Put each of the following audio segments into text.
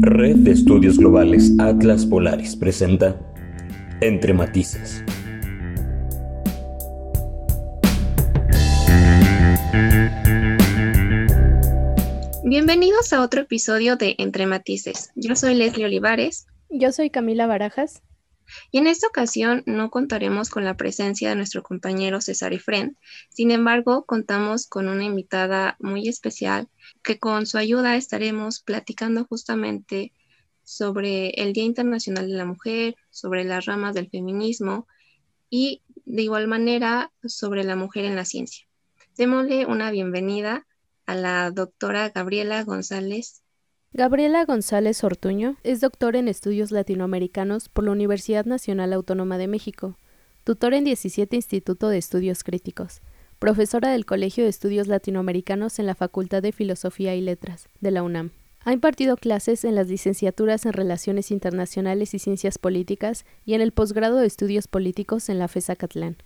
Red de Estudios Globales Atlas Polaris presenta Entre Matices. Bienvenidos a otro episodio de Entre Matices. Yo soy Leslie Olivares. Yo soy Camila Barajas. Y en esta ocasión no contaremos con la presencia de nuestro compañero César Efren. Sin embargo, contamos con una invitada muy especial que con su ayuda estaremos platicando justamente sobre el Día Internacional de la Mujer, sobre las ramas del feminismo y de igual manera sobre la mujer en la ciencia. Démosle una bienvenida a la doctora Gabriela González Gabriela González Ortuño es doctora en estudios latinoamericanos por la Universidad Nacional Autónoma de México, tutora en 17 Instituto de Estudios Críticos, profesora del Colegio de Estudios Latinoamericanos en la Facultad de Filosofía y Letras de la UNAM. Ha impartido clases en las licenciaturas en Relaciones Internacionales y Ciencias Políticas y en el posgrado de Estudios Políticos en la FESA Catlán.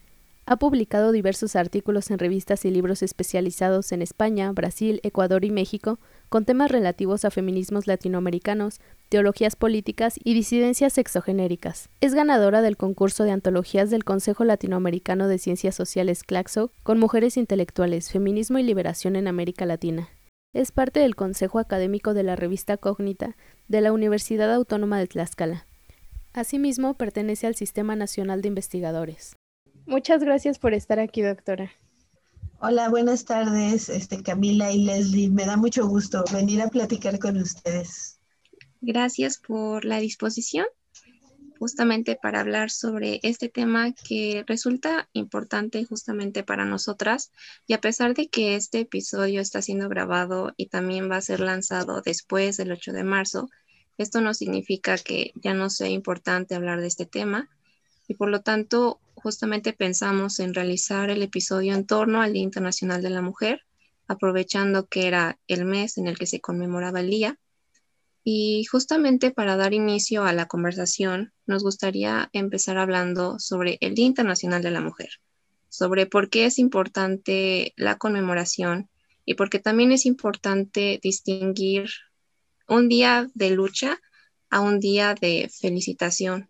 Ha publicado diversos artículos en revistas y libros especializados en España, Brasil, Ecuador y México con temas relativos a feminismos latinoamericanos, teologías políticas y disidencias sexogenéricas. Es ganadora del concurso de antologías del Consejo Latinoamericano de Ciencias Sociales CLACSO con mujeres intelectuales, feminismo y liberación en América Latina. Es parte del Consejo Académico de la revista Cógnita de la Universidad Autónoma de Tlaxcala. Asimismo, pertenece al Sistema Nacional de Investigadores. Muchas gracias por estar aquí, doctora. Hola, buenas tardes, este, Camila y Leslie. Me da mucho gusto venir a platicar con ustedes. Gracias por la disposición, justamente para hablar sobre este tema que resulta importante justamente para nosotras. Y a pesar de que este episodio está siendo grabado y también va a ser lanzado después del 8 de marzo, esto no significa que ya no sea importante hablar de este tema y por lo tanto justamente pensamos en realizar el episodio en torno al Día Internacional de la Mujer, aprovechando que era el mes en el que se conmemoraba el día. Y justamente para dar inicio a la conversación, nos gustaría empezar hablando sobre el Día Internacional de la Mujer, sobre por qué es importante la conmemoración y porque también es importante distinguir un día de lucha a un día de felicitación,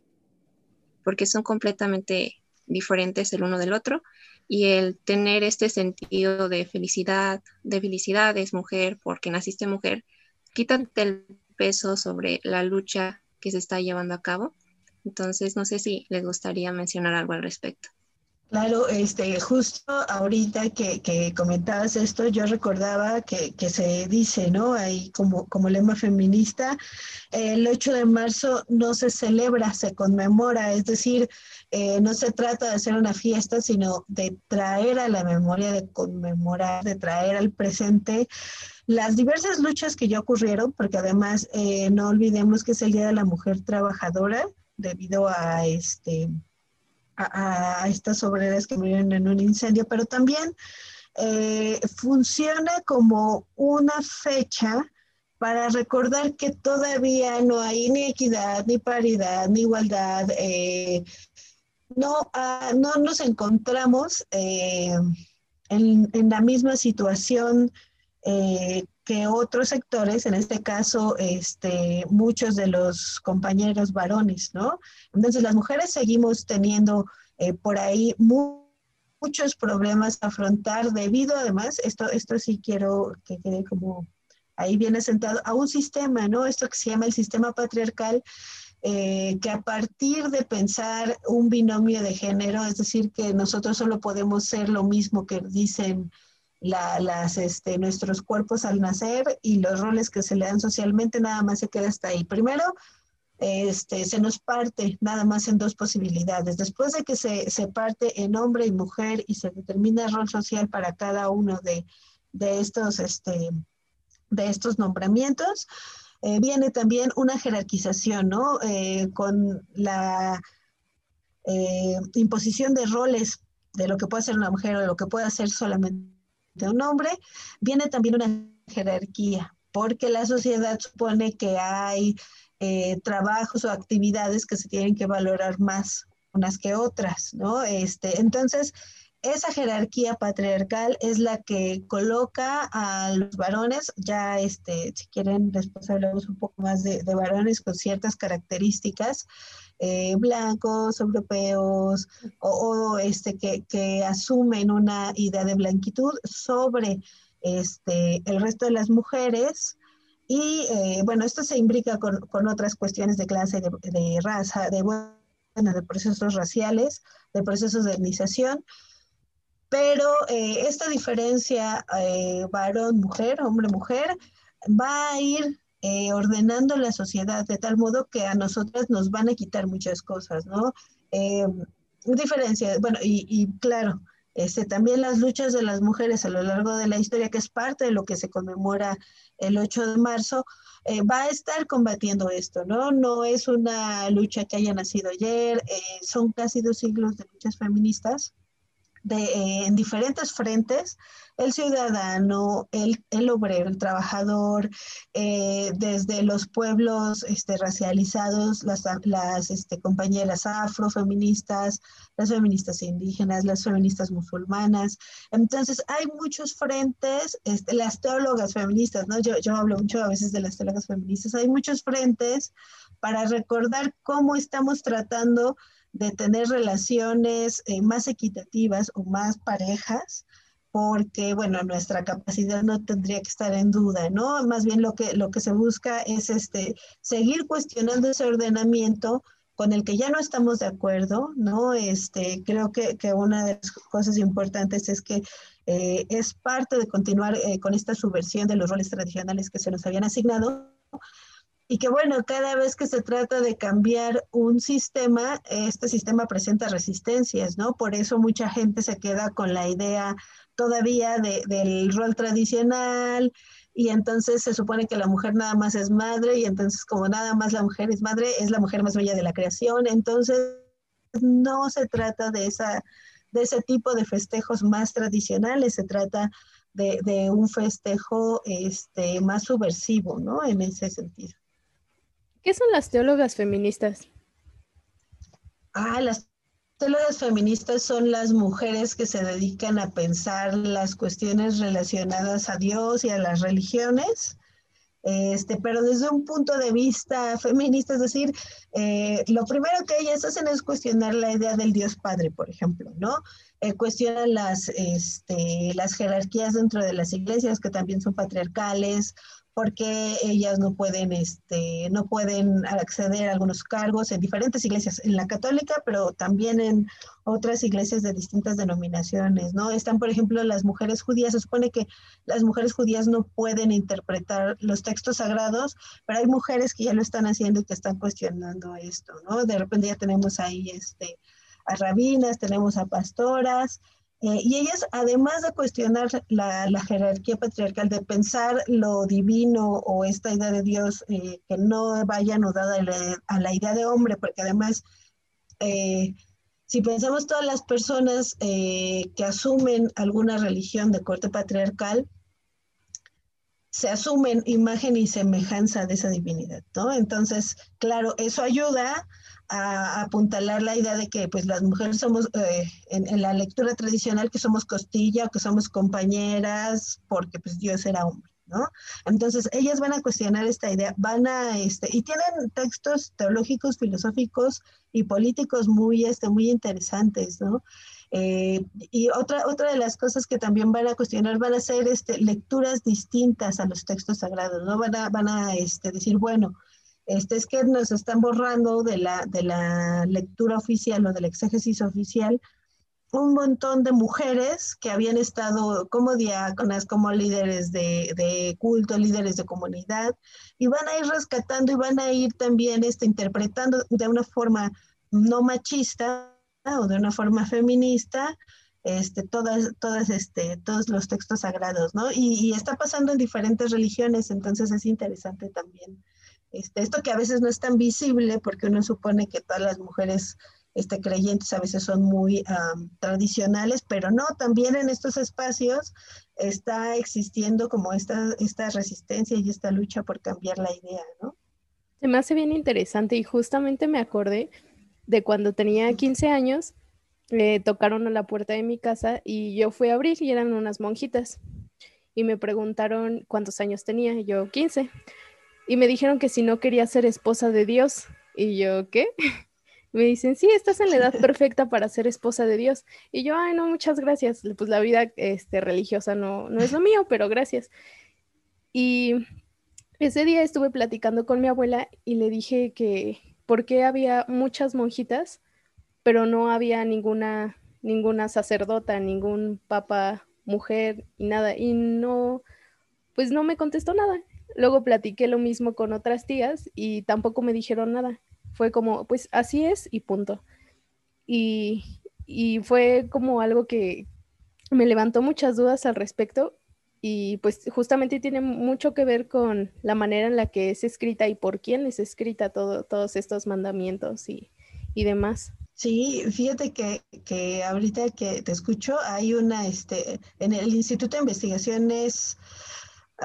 porque son completamente diferentes el uno del otro y el tener este sentido de felicidad, de felicidad es mujer porque naciste mujer, quítate el peso sobre la lucha que se está llevando a cabo. Entonces, no sé si les gustaría mencionar algo al respecto. Claro, este, justo ahorita que, que comentabas esto, yo recordaba que, que, se dice, ¿no? Ahí como, como lema feminista, el 8 de marzo no se celebra, se conmemora, es decir, eh, no se trata de hacer una fiesta, sino de traer a la memoria, de conmemorar, de traer al presente las diversas luchas que ya ocurrieron, porque además eh, no olvidemos que es el Día de la Mujer Trabajadora, debido a este a, estas obreras que murieron en un incendio, pero también eh, funciona como una fecha para recordar que todavía no hay ni equidad, ni paridad, ni igualdad. Eh, no, ah, no nos encontramos eh, en, en, la misma situación que otros sectores, en este caso, este, muchos de los compañeros varones, ¿no? Entonces, las mujeres seguimos teniendo eh, por ahí muchos problemas a afrontar debido, además, esto, esto sí quiero que quede como ahí viene sentado, a un sistema, ¿no? Esto que se llama el sistema patriarcal, eh, que a partir de pensar un binomio de género, es decir, que nosotros solo podemos ser lo mismo que dicen las, este, nuestros cuerpos al nacer y los roles que se le dan socialmente, nada más se queda hasta ahí. Primero, este, se nos parte nada más en dos posibilidades. Después de que se, se parte en hombre y mujer y se determina el rol social para cada uno de, de estos, este, de estos nombramientos, eh, viene también una jerarquización, ¿no? Eh, con la eh, imposición de roles de lo que puede ser una mujer o de lo que puede hacer solamente de un hombre, viene también una jerarquía, porque la sociedad supone que hay eh, trabajos o actividades que se tienen que valorar más unas que otras, ¿no? Este, entonces, esa jerarquía patriarcal es la que coloca a los varones, ya este, si quieren después hablamos un poco más de, varones con ciertas características, eh, blancos, europeos, o, este, que, asumen una idea de blanquitud sobre este, el resto de las mujeres. Y eh, bueno, esto se imbrica con, otras cuestiones de clase, de, de raza, de, bueno, de procesos raciales, de procesos de etnización pero eh, esta diferencia eh, varón-mujer, hombre-mujer, va a ir eh, ordenando la sociedad de tal modo que a nosotras nos van a quitar muchas cosas, ¿no? diferencia, bueno, y, claro, este, también las luchas de las mujeres a lo largo de la historia, que es parte de lo que se conmemora el 8 de marzo, va a estar combatiendo esto, ¿no? No es una lucha que haya nacido ayer, son casi dos siglos de luchas feministas eh, en diferentes frentes, el ciudadano, el, el obrero, el trabajador, eh, desde los pueblos este, racializados, las, las este, compañeras afrofeministas, las feministas indígenas, las feministas musulmanas. Entonces, hay muchos frentes, este, las teólogas feministas, ¿no? Yo, yo hablo mucho a veces de las teólogas feministas, hay muchos frentes para recordar cómo estamos tratando de tener relaciones eh, más equitativas o más parejas, porque, bueno, nuestra capacidad no tendría que estar en duda, ¿no? Más bien lo que, lo que se busca es este, seguir cuestionando ese ordenamiento con el que ya no estamos de acuerdo, ¿no? Este, creo que, que una de las cosas importantes es que eh, es parte de continuar eh, con esta subversión de los roles tradicionales que se nos habían asignado, y que bueno, cada vez que se trata de cambiar un sistema, este sistema presenta resistencias, ¿no? Por eso mucha gente se queda con la idea todavía del rol tradicional y entonces se supone que la mujer nada más es madre y entonces como nada más la mujer es madre, es la mujer más bella de la creación, entonces no se trata de, esa, de ese tipo de festejos más tradicionales, se trata de, de un festejo este, más subversivo, ¿no? En ese sentido. ¿Qué son las teólogas feministas? Ah, las teólogas feministas son las mujeres que se dedican a pensar las cuestiones relacionadas a Dios y a las religiones. Este, pero desde un punto de vista feminista, es decir, eh, lo primero que ellas hacen es cuestionar la idea del Dios Padre, por ejemplo, ¿no? Eh, cuestionan las, este, las jerarquías dentro de las iglesias que también son patriarcales porque ellas no pueden, este, no pueden acceder a algunos cargos en diferentes iglesias, en la católica, pero también en otras iglesias de distintas denominaciones, ¿no? Están, por ejemplo, las mujeres judías, se supone que las mujeres judías no pueden interpretar los textos sagrados, pero hay mujeres que ya lo están haciendo y que están cuestionando esto, ¿no? De repente ya tenemos ahí, este, a rabinas, tenemos a pastoras, eh, y ellas, además de cuestionar la, jerarquía patriarcal, de pensar lo divino o esta idea de Dios eh, que no vaya anudada a la, idea de hombre, porque además, eh, si pensamos todas las personas que asumen alguna religión de corte patriarcal, se asumen imagen y semejanza de esa divinidad, ¿no? Entonces, claro, eso ayuda a, apuntalar la idea de que pues las mujeres somos, eh, en, la lectura tradicional, que somos costilla, que somos compañeras, porque pues Dios era hombre, ¿no? Entonces ellas van a cuestionar esta idea, van a, este, y tienen textos teológicos, filosóficos y políticos muy, este, muy interesantes, ¿no? Eh, y otra, otra de las cosas que también van a cuestionar van a ser este, lecturas distintas a los textos sagrados, ¿no? Van a, van a este, decir, bueno, este, es que nos están borrando de la, de la lectura oficial o del exégesis oficial un montón de mujeres que habían estado como diáconas, como líderes de, de, culto, líderes de comunidad, y van a ir rescatando y van a ir también este, interpretando de una forma no machista o de una forma feminista este, todas, todas, este, todos los textos sagrados, ¿no? Y, y, está pasando en diferentes religiones, entonces es interesante también este, esto que a veces no es tan visible porque uno supone que todas las mujeres este, creyentes a veces son muy tradicionales, pero no, también en estos espacios está existiendo como esta, esta resistencia y esta lucha por cambiar la idea, ¿no? Se me hace bien interesante y justamente me acordé de cuando tenía 15 años, eh, tocaron a la puerta de mi casa y yo fui a abrir y eran unas monjitas. Y me preguntaron cuántos años tenía, yo 15. Y me dijeron que si no quería ser esposa de Dios. Y yo, ¿qué? Me dicen, sí, estás en la edad perfecta para ser esposa de Dios. Y yo, ay, no, muchas gracias. Pues la vida este, religiosa no, no es lo mío, pero gracias. Y ese día estuve platicando con mi abuela y le dije que por qué había muchas monjitas, pero no había ninguna, ninguna sacerdota, ningún papa mujer y nada. Y no, pues no me contestó nada. Luego platiqué lo mismo con otras tías y tampoco me dijeron nada. Fue como, pues así es y punto. Y, y fue como algo que me levantó muchas dudas al respecto y pues justamente tiene mucho que ver con la manera en la que es escrita y por quién es escrita todo, todos estos mandamientos y, y demás. Sí, fíjate que, que, ahorita que te escucho, hay una, este, en el Instituto de Investigaciones,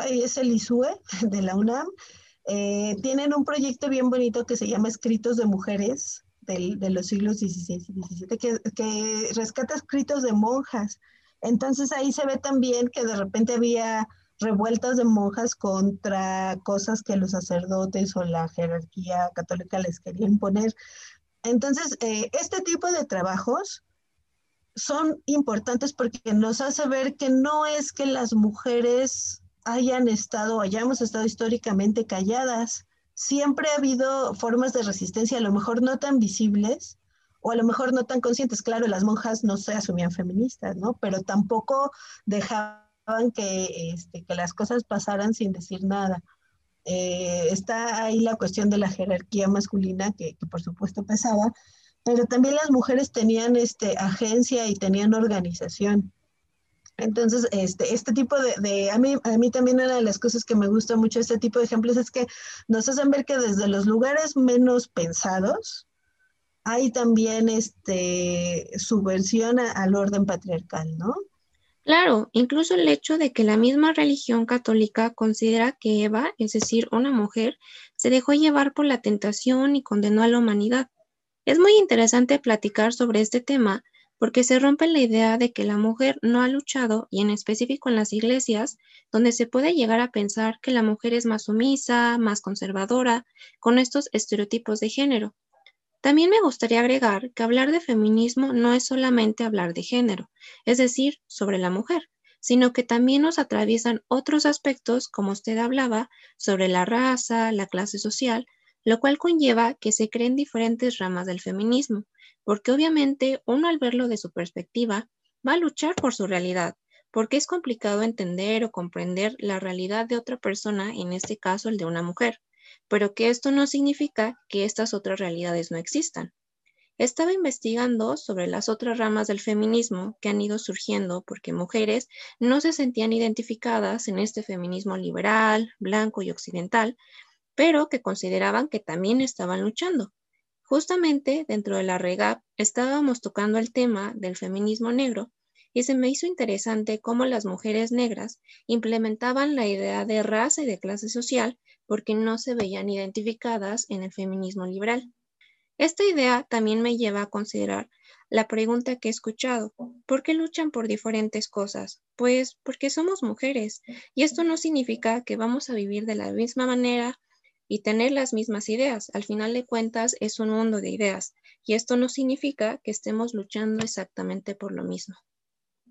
es el ISUE de la UNAM, eh, tienen un proyecto bien bonito que se llama Escritos de Mujeres del, de los siglos XVI y XVII, que, que rescata escritos de monjas. Entonces ahí se ve también que de repente había revueltas de monjas contra cosas que los sacerdotes o la jerarquía católica les querían poner. Entonces, eh, este tipo de trabajos son importantes porque nos hace ver que no es que las mujeres hayan estado hayamos estado históricamente calladas. Siempre ha habido formas de resistencia, a lo mejor no tan visibles, o a lo mejor no tan conscientes. Claro, las monjas no se asumían feministas, ¿no? Pero tampoco dejaban que, este, que las cosas pasaran sin decir nada. Eh, está ahí la cuestión de la jerarquía masculina, que, por supuesto pesaba, pero también las mujeres tenían este, agencia y tenían organización. Entonces, este, este tipo de, de, a, mí, a mí también una de las cosas que me gusta mucho este tipo de ejemplos es que nos hacen ver que desde los lugares menos pensados, hay también este, subversión al orden patriarcal, ¿no? Claro, incluso el hecho de que la misma religión católica considera que Eva, es decir, una mujer, se dejó llevar por la tentación y condenó a la humanidad. Es muy interesante platicar sobre este tema porque se rompe la idea de que la mujer no ha luchado, y en específico en las iglesias, donde se puede llegar a pensar que la mujer es más sumisa, más conservadora, con estos estereotipos de género. También me gustaría agregar que hablar de feminismo no es solamente hablar de género, es decir, sobre la mujer, sino que también nos atraviesan otros aspectos, como usted hablaba, sobre la raza, la clase social, lo cual conlleva que se creen diferentes ramas del feminismo, porque obviamente uno al verlo de su perspectiva va a luchar por su realidad, porque es complicado entender o comprender la realidad de otra persona, en este caso el de una mujer pero que esto no significa que estas otras realidades no existan. Estaba investigando sobre las otras ramas del feminismo que han ido surgiendo porque mujeres no se sentían identificadas en este feminismo liberal, blanco y occidental, pero que consideraban que también estaban luchando. Justamente dentro de la REGAP estábamos tocando el tema del feminismo negro y se me hizo interesante cómo las mujeres negras implementaban la idea de raza y de clase social porque no se veían identificadas en el feminismo liberal. Esta idea también me lleva a considerar la pregunta que he escuchado, ¿por qué luchan por diferentes cosas? Pues porque somos mujeres y esto no significa que vamos a vivir de la misma manera y tener las mismas ideas. Al final de cuentas es un mundo de ideas y esto no significa que estemos luchando exactamente por lo mismo.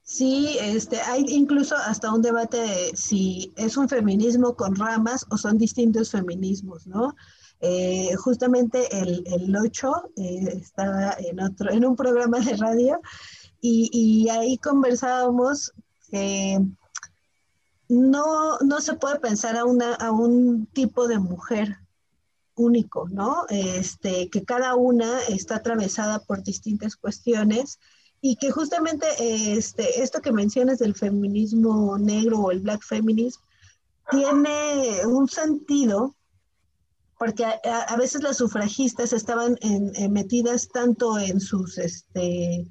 Sí, este, hay incluso hasta un debate de si es un feminismo con ramas o son distintos feminismos, ¿no? Eh, justamente el, el 8 eh, estaba en, otro, en un programa de radio y, y ahí conversábamos no, no se puede pensar a, una, a un tipo de mujer único, ¿no? Este, que cada una está atravesada por distintas cuestiones y que justamente este, esto que mencionas del feminismo negro o el black feminism tiene un sentido porque a, veces las sufragistas estaban metidas tanto en sus, este,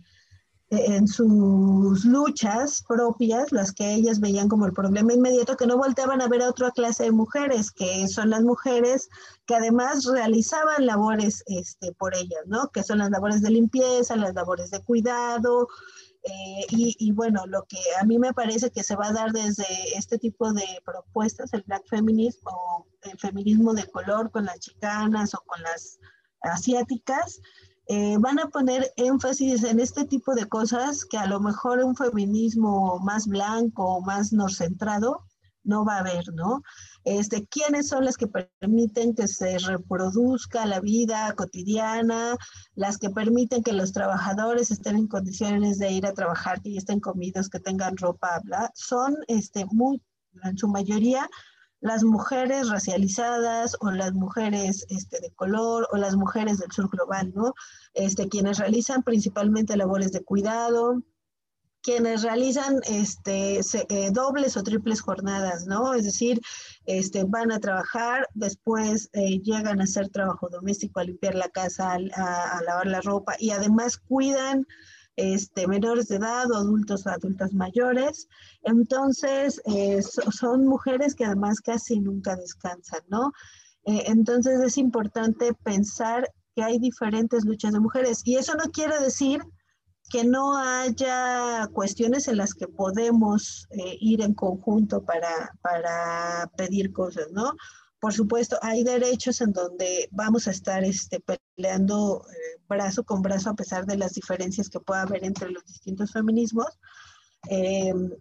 en sus luchas propias, las que ellas veían como el problema inmediato, que no volteaban a ver a otra clase de mujeres, que son las mujeres que además realizaban labores este, por ellas, ¿no? Que son las labores de limpieza, las labores de cuidado, eh, y, bueno, lo que a mí me parece que se va a dar desde este tipo de propuestas, el black feminism o el feminismo de color con las chicanas o con las asiáticas, eh, van a poner énfasis en este tipo de cosas que a lo mejor un feminismo más blanco o más norcentrado no va a haber, ¿no? Este, ¿Quiénes son las que permiten que se reproduzca la vida cotidiana, las que permiten que los trabajadores estén en condiciones de ir a trabajar, que estén comidos, que tengan ropa, bla? Son este, muy, en su mayoría las mujeres racializadas o las mujeres este, de color o las mujeres del sur global, ¿no? Este, quienes realizan principalmente labores de cuidado, quienes realizan este, eh, dobles o triples jornadas, ¿no? Es decir, este, van a trabajar, después eh, llegan a hacer trabajo doméstico, a limpiar la casa, a, a lavar la ropa y además cuidan este, menores de edad adultos o adultas mayores. Entonces, eh, son mujeres que además casi nunca descansan, ¿no? Eh, entonces es importante pensar que hay diferentes luchas de mujeres y eso no quiere decir que no haya cuestiones en las que podemos eh, ir en conjunto para, para pedir cosas, ¿no? Por supuesto, hay derechos en donde vamos a estar este, peleando eh, brazo con brazo a pesar de las diferencias que pueda haber entre los distintos feminismos. Em,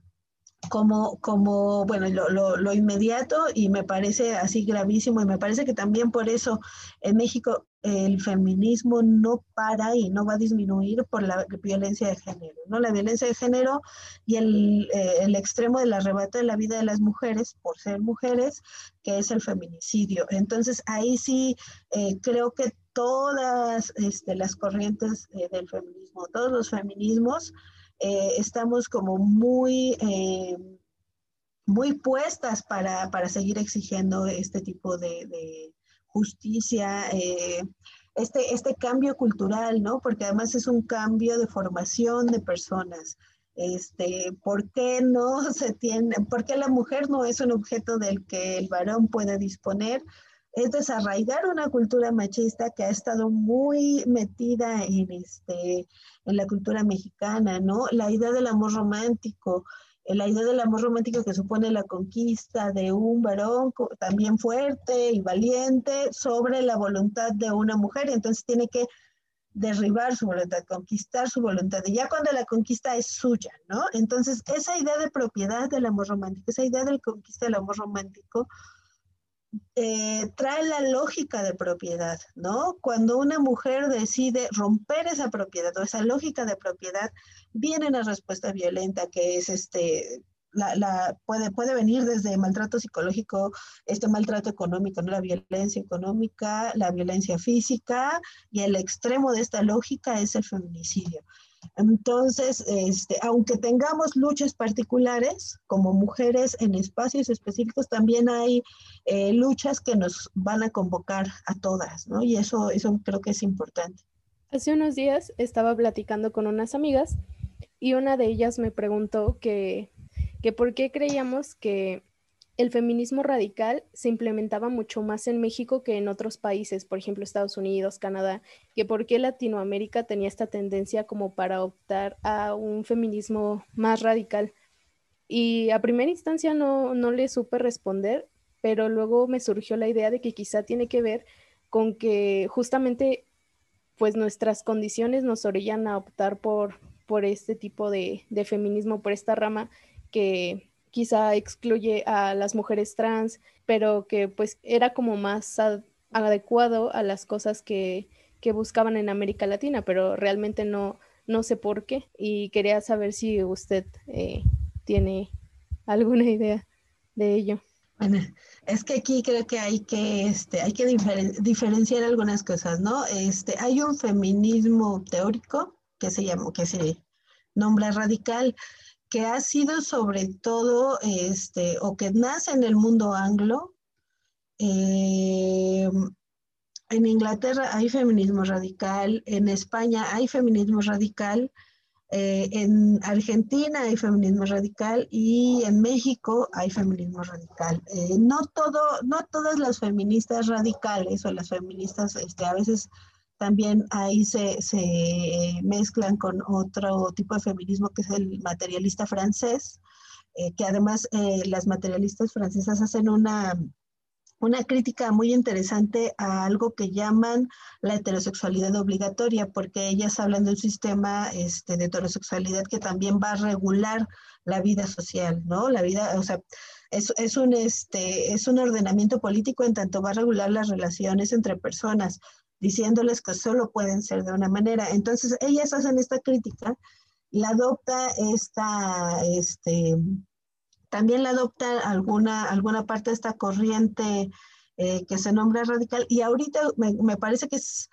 como, como bueno, lo, lo, inmediato y me parece así gravísimo y me parece que también por eso en México el feminismo no para y no va a disminuir por la violencia de género, ¿no? La violencia de género y el, eh, extremo del arrebato de la vida de las mujeres por ser mujeres, que es el feminicidio. Entonces ahí sí eh, creo que todas este, las corrientes eh, del feminismo, todos los feminismos, estamos como muy, muy puestas para, para, seguir exigiendo este tipo de justicia, eh, este, este cambio cultural, ¿no? Porque además es un cambio de formación de personas. Este, ¿Por qué no se tiene, por qué la mujer no es un objeto del que el varón puede disponer? es desarraigar una cultura machista que ha estado muy metida en, este, en la cultura mexicana, ¿no? La idea del amor romántico, la idea del amor romántico que supone la conquista de un varón también fuerte y valiente sobre la voluntad de una mujer, entonces tiene que derribar su voluntad, conquistar su voluntad, y ya cuando la conquista es suya, ¿no? Entonces, esa idea de propiedad del amor romántico, esa idea del conquista del amor romántico, eh, trae la lógica de propiedad, ¿no? Cuando una mujer decide romper esa propiedad o esa lógica de propiedad, viene una respuesta violenta que es este, la, puede, puede venir desde maltrato psicológico, este maltrato económico, ¿no? la violencia económica, la violencia física y el extremo de esta lógica es el feminicidio. Entonces, este, aunque tengamos luchas particulares como mujeres en espacios específicos, también hay eh, luchas que nos van a convocar a todas, ¿no? Y eso, eso creo que es importante. Hace unos días estaba platicando con unas amigas y una de ellas me preguntó que, que por qué creíamos que el feminismo radical se implementaba mucho más en México que en otros países, por ejemplo Estados Unidos, Canadá, que por qué Latinoamérica tenía esta tendencia como para optar a un feminismo más radical. Y a primera instancia no, no le supe responder, pero luego me surgió la idea de que quizá tiene que ver con que justamente pues nuestras condiciones nos orillan a optar por, por este tipo de, de feminismo, por esta rama que quizá excluye a las mujeres trans, pero que pues era como más adecuado a las cosas que, que, buscaban en América Latina, pero realmente no, no sé por qué y quería saber si usted eh, tiene alguna idea de ello. Bueno, es que aquí creo que hay que, este, hay que diferenciar algunas cosas, ¿no? Este, hay un feminismo teórico que se llama, que se nombra radical, que ha sido sobre todo, este, o que nace en el mundo anglo. Eh, en Inglaterra hay feminismo radical, en España hay feminismo radical, Eh, en Argentina hay feminismo radical y en México hay feminismo radical. Eh, no, todo, no todas las feministas radicales o las feministas este, a veces también ahí se, se, mezclan con otro tipo de feminismo que es el materialista francés, eh, que además las materialistas francesas hacen una una crítica muy interesante a algo que llaman la heterosexualidad obligatoria, porque ellas hablan de un sistema este, de heterosexualidad que también va a regular la vida social, ¿no? La vida, o sea, es, es, un, este, es un ordenamiento político en tanto va a regular las relaciones entre personas, diciéndoles que solo pueden ser de una manera. Entonces, ellas hacen esta crítica, la adopta esta, este, también la adopta alguna, alguna parte de esta corriente eh, que se nombra radical y ahorita me, parece que es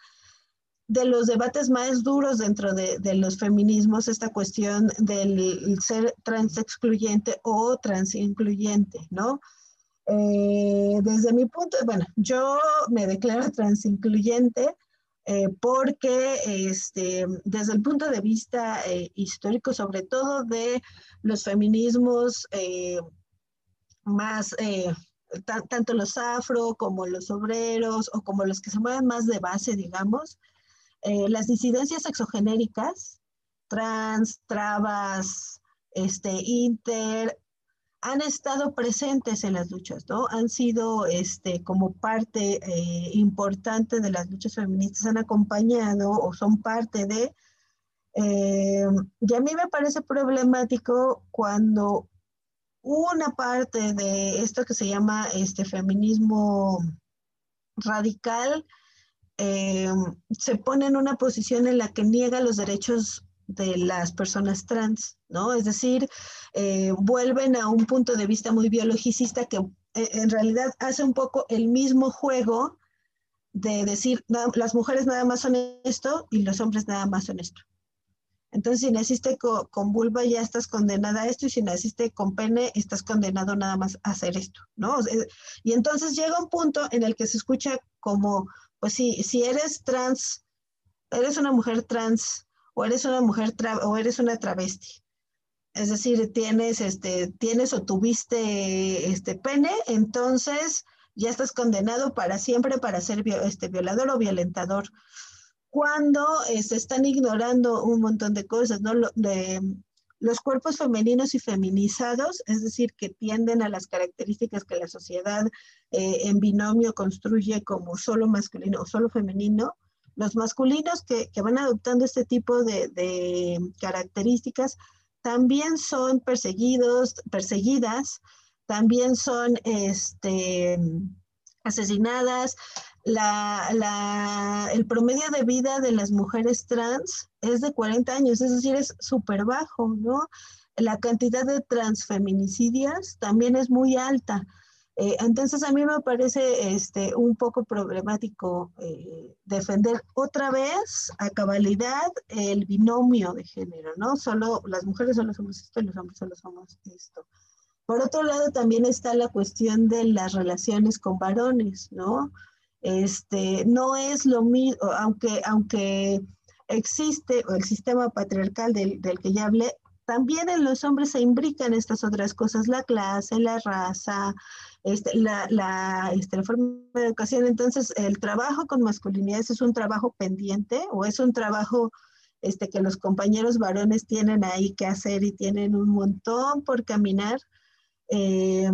de los debates más duros dentro de, los feminismos esta cuestión del ser trans excluyente o trans incluyente, ¿no? Eh, desde mi punto, bueno, yo me declaro trans incluyente eh, porque este, desde el punto de vista eh, histórico, sobre todo de los feminismos eh, más, tanto los afro como los obreros o como los que se mueven más de base, digamos, las disidencias exogenéricas, trans, trabas, este, inter, han estado presentes en las luchas, ¿no? Han sido este, como parte eh, importante de las luchas feministas, han acompañado o son parte de... Eh, y a mí me parece problemático cuando una parte de esto que se llama este feminismo radical eh, se pone en una posición en la que niega los derechos de las personas trans, ¿no? Es decir, eh, vuelven a un punto de vista muy biologicista que eh, en realidad hace un poco el mismo juego de decir, las mujeres nada más son esto y los hombres nada más son esto. Entonces, si naciste con, vulva ya estás condenada a esto y si naciste con pene estás condenado nada más a hacer esto, ¿no? Y entonces llega un punto en el que se escucha como, pues si, si eres trans, eres una mujer trans o eres una mujer o eres una travesti. Es decir, tienes, este, tienes o tuviste este pene, entonces ya estás condenado para siempre para ser este, violador o violentador. Cuando se están ignorando un montón de cosas, los cuerpos femeninos y feminizados, es decir, que tienden a las características que la sociedad eh, en binomio construye como solo masculino o solo femenino, los masculinos que, van adoptando este tipo de, características también son perseguidos, perseguidas, también son este, asesinadas. el promedio de vida de las mujeres trans es de 40 años, es decir, es súper bajo, ¿no? La cantidad de transfeminicidios también es muy alta. Eh, entonces a mí me parece este, un poco problemático eh, defender otra vez a cabalidad el binomio de género, ¿no? Solo las mujeres solo somos esto y los hombres solo somos esto. Por otro lado, también está la cuestión de las relaciones con varones, ¿no? Este, no es lo mismo, aunque, aunque existe el sistema patriarcal del, del que ya hablé, también en los hombres se imbrican estas otras cosas, la clase, la raza, este, la, la, este, la, forma de educación. Entonces, el trabajo con masculinidades es un trabajo pendiente o es un trabajo este, que los compañeros varones tienen ahí que hacer y tienen un montón por caminar. Eh,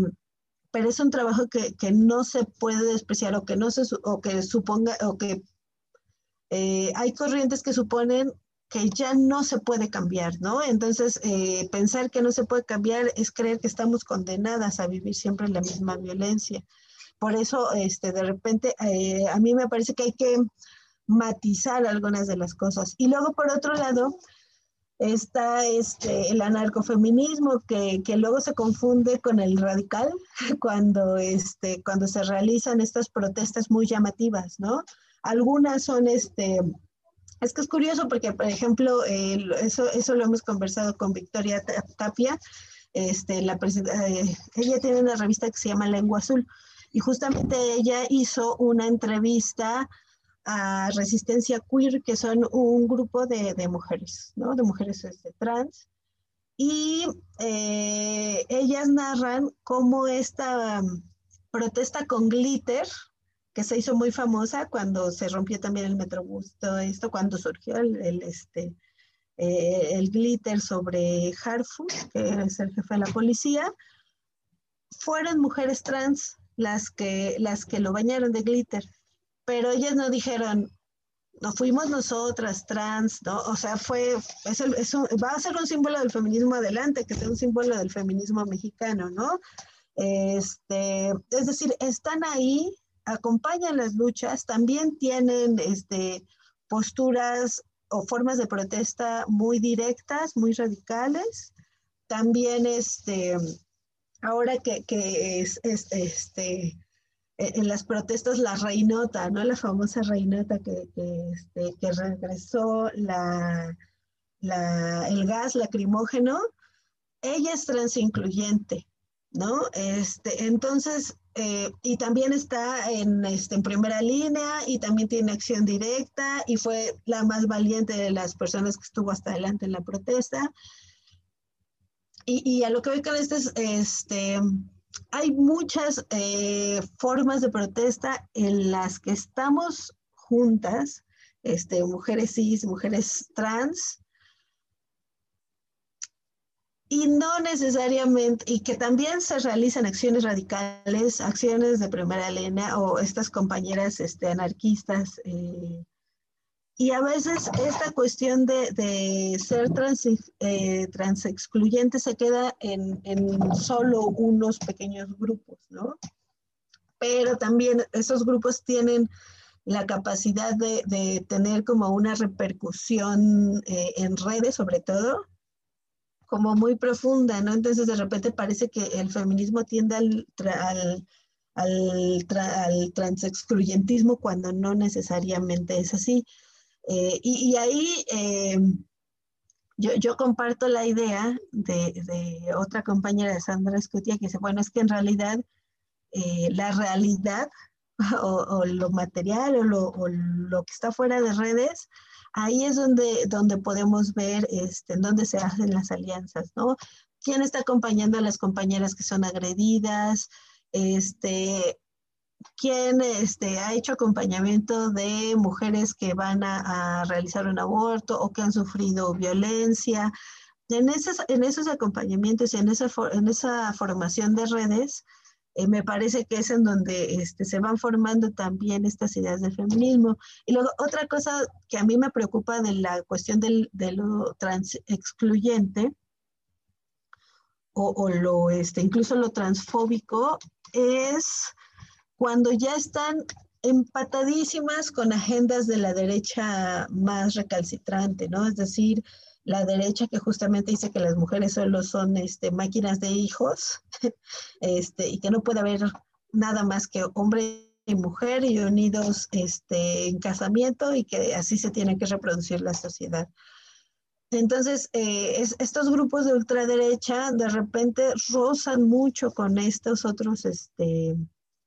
pero es un trabajo que, que, no se puede despreciar o que no se o que suponga o que eh, hay corrientes que suponen que ya no se puede cambiar, ¿no? Entonces, eh, pensar que no se puede cambiar es creer que estamos condenadas a vivir siempre la misma violencia. Por eso, este, de repente, eh, a mí me parece que hay que matizar algunas de las cosas. Y luego, por otro lado, está este, el anarcofeminismo, que, que luego se confunde con el radical cuando, este, cuando se realizan estas protestas muy llamativas, ¿no? Algunas son este, es que es curioso porque, por ejemplo, eso, eso lo hemos conversado con Victoria Tapia. Este, la, eh, ella tiene una revista que se llama Lengua Azul y justamente ella hizo una entrevista a Resistencia Queer, que son un grupo de, de mujeres, ¿no? De mujeres este, trans. Y eh, ellas narran cómo esta um, protesta con glitter, que se hizo muy famosa cuando se rompió también el Metrobús, todo esto, cuando surgió el, este, eh, el glitter sobre Harfus, que es el jefe de la policía, fueron mujeres trans las que, las que lo bañaron de glitter, pero ellas no dijeron, no fuimos nosotras trans, ¿no? O sea, fue, es va a ser un símbolo del feminismo adelante, que sea un símbolo del feminismo mexicano, ¿no? Este, es decir, están ahí, acompañan las luchas, también tienen este, posturas o formas de protesta muy directas, muy radicales. También, este, ahora que, que es, este, en las protestas la reinota, ¿no? La famosa reinota que, que, este, que regresó la, la, el gas lacrimógeno, ella es transincluyente, ¿no? Este, entonces, eh, y también está en, este, en primera línea y también tiene acción directa y fue la más valiente de las personas que estuvo hasta adelante en la protesta. Y, y a lo que voy con esto es, este, hay muchas eh, formas de protesta en las que estamos juntas, este, mujeres cis, mujeres trans, y no necesariamente, y que también se realizan acciones radicales, acciones de primera línea o estas compañeras este, anarquistas. Eh, y a veces esta cuestión de, de ser trans, eh, transexcluyente se queda en, en, solo unos pequeños grupos, ¿no? Pero también esos grupos tienen la capacidad de, de tener como una repercusión eh, en redes sobre todo, como muy profunda, ¿no? Entonces de repente parece que el feminismo tiende al, al, al, al transexcluyentismo cuando no necesariamente es así. Eh, y, y, ahí eh, yo, yo, comparto la idea de, de, otra compañera Sandra Scutia que dice, bueno, es que en realidad eh, la realidad o, o, lo material o lo, o lo que está fuera de redes ahí es donde, donde podemos ver este, en dónde se hacen las alianzas, ¿no? ¿Quién está acompañando a las compañeras que son agredidas? Este, ¿Quién este, ha hecho acompañamiento de mujeres que van a, realizar un aborto o que han sufrido violencia? En esos, en esos acompañamientos y en esa, en esa formación de redes, eh, me parece que es en donde este, se van formando también estas ideas del feminismo. Y luego, otra cosa que a mí me preocupa de la cuestión del, de lo trans excluyente, o, o, lo, este, incluso lo transfóbico, es cuando ya están empatadísimas con agendas de la derecha más recalcitrante, ¿no? Es decir, la derecha que justamente dice que las mujeres solo son este, máquinas de hijos este, y que no puede haber nada más que hombre y mujer y unidos este, en casamiento y que así se tiene que reproducir la sociedad. Entonces, eh, es, estos grupos de ultraderecha de repente rozan mucho con estos otros, este,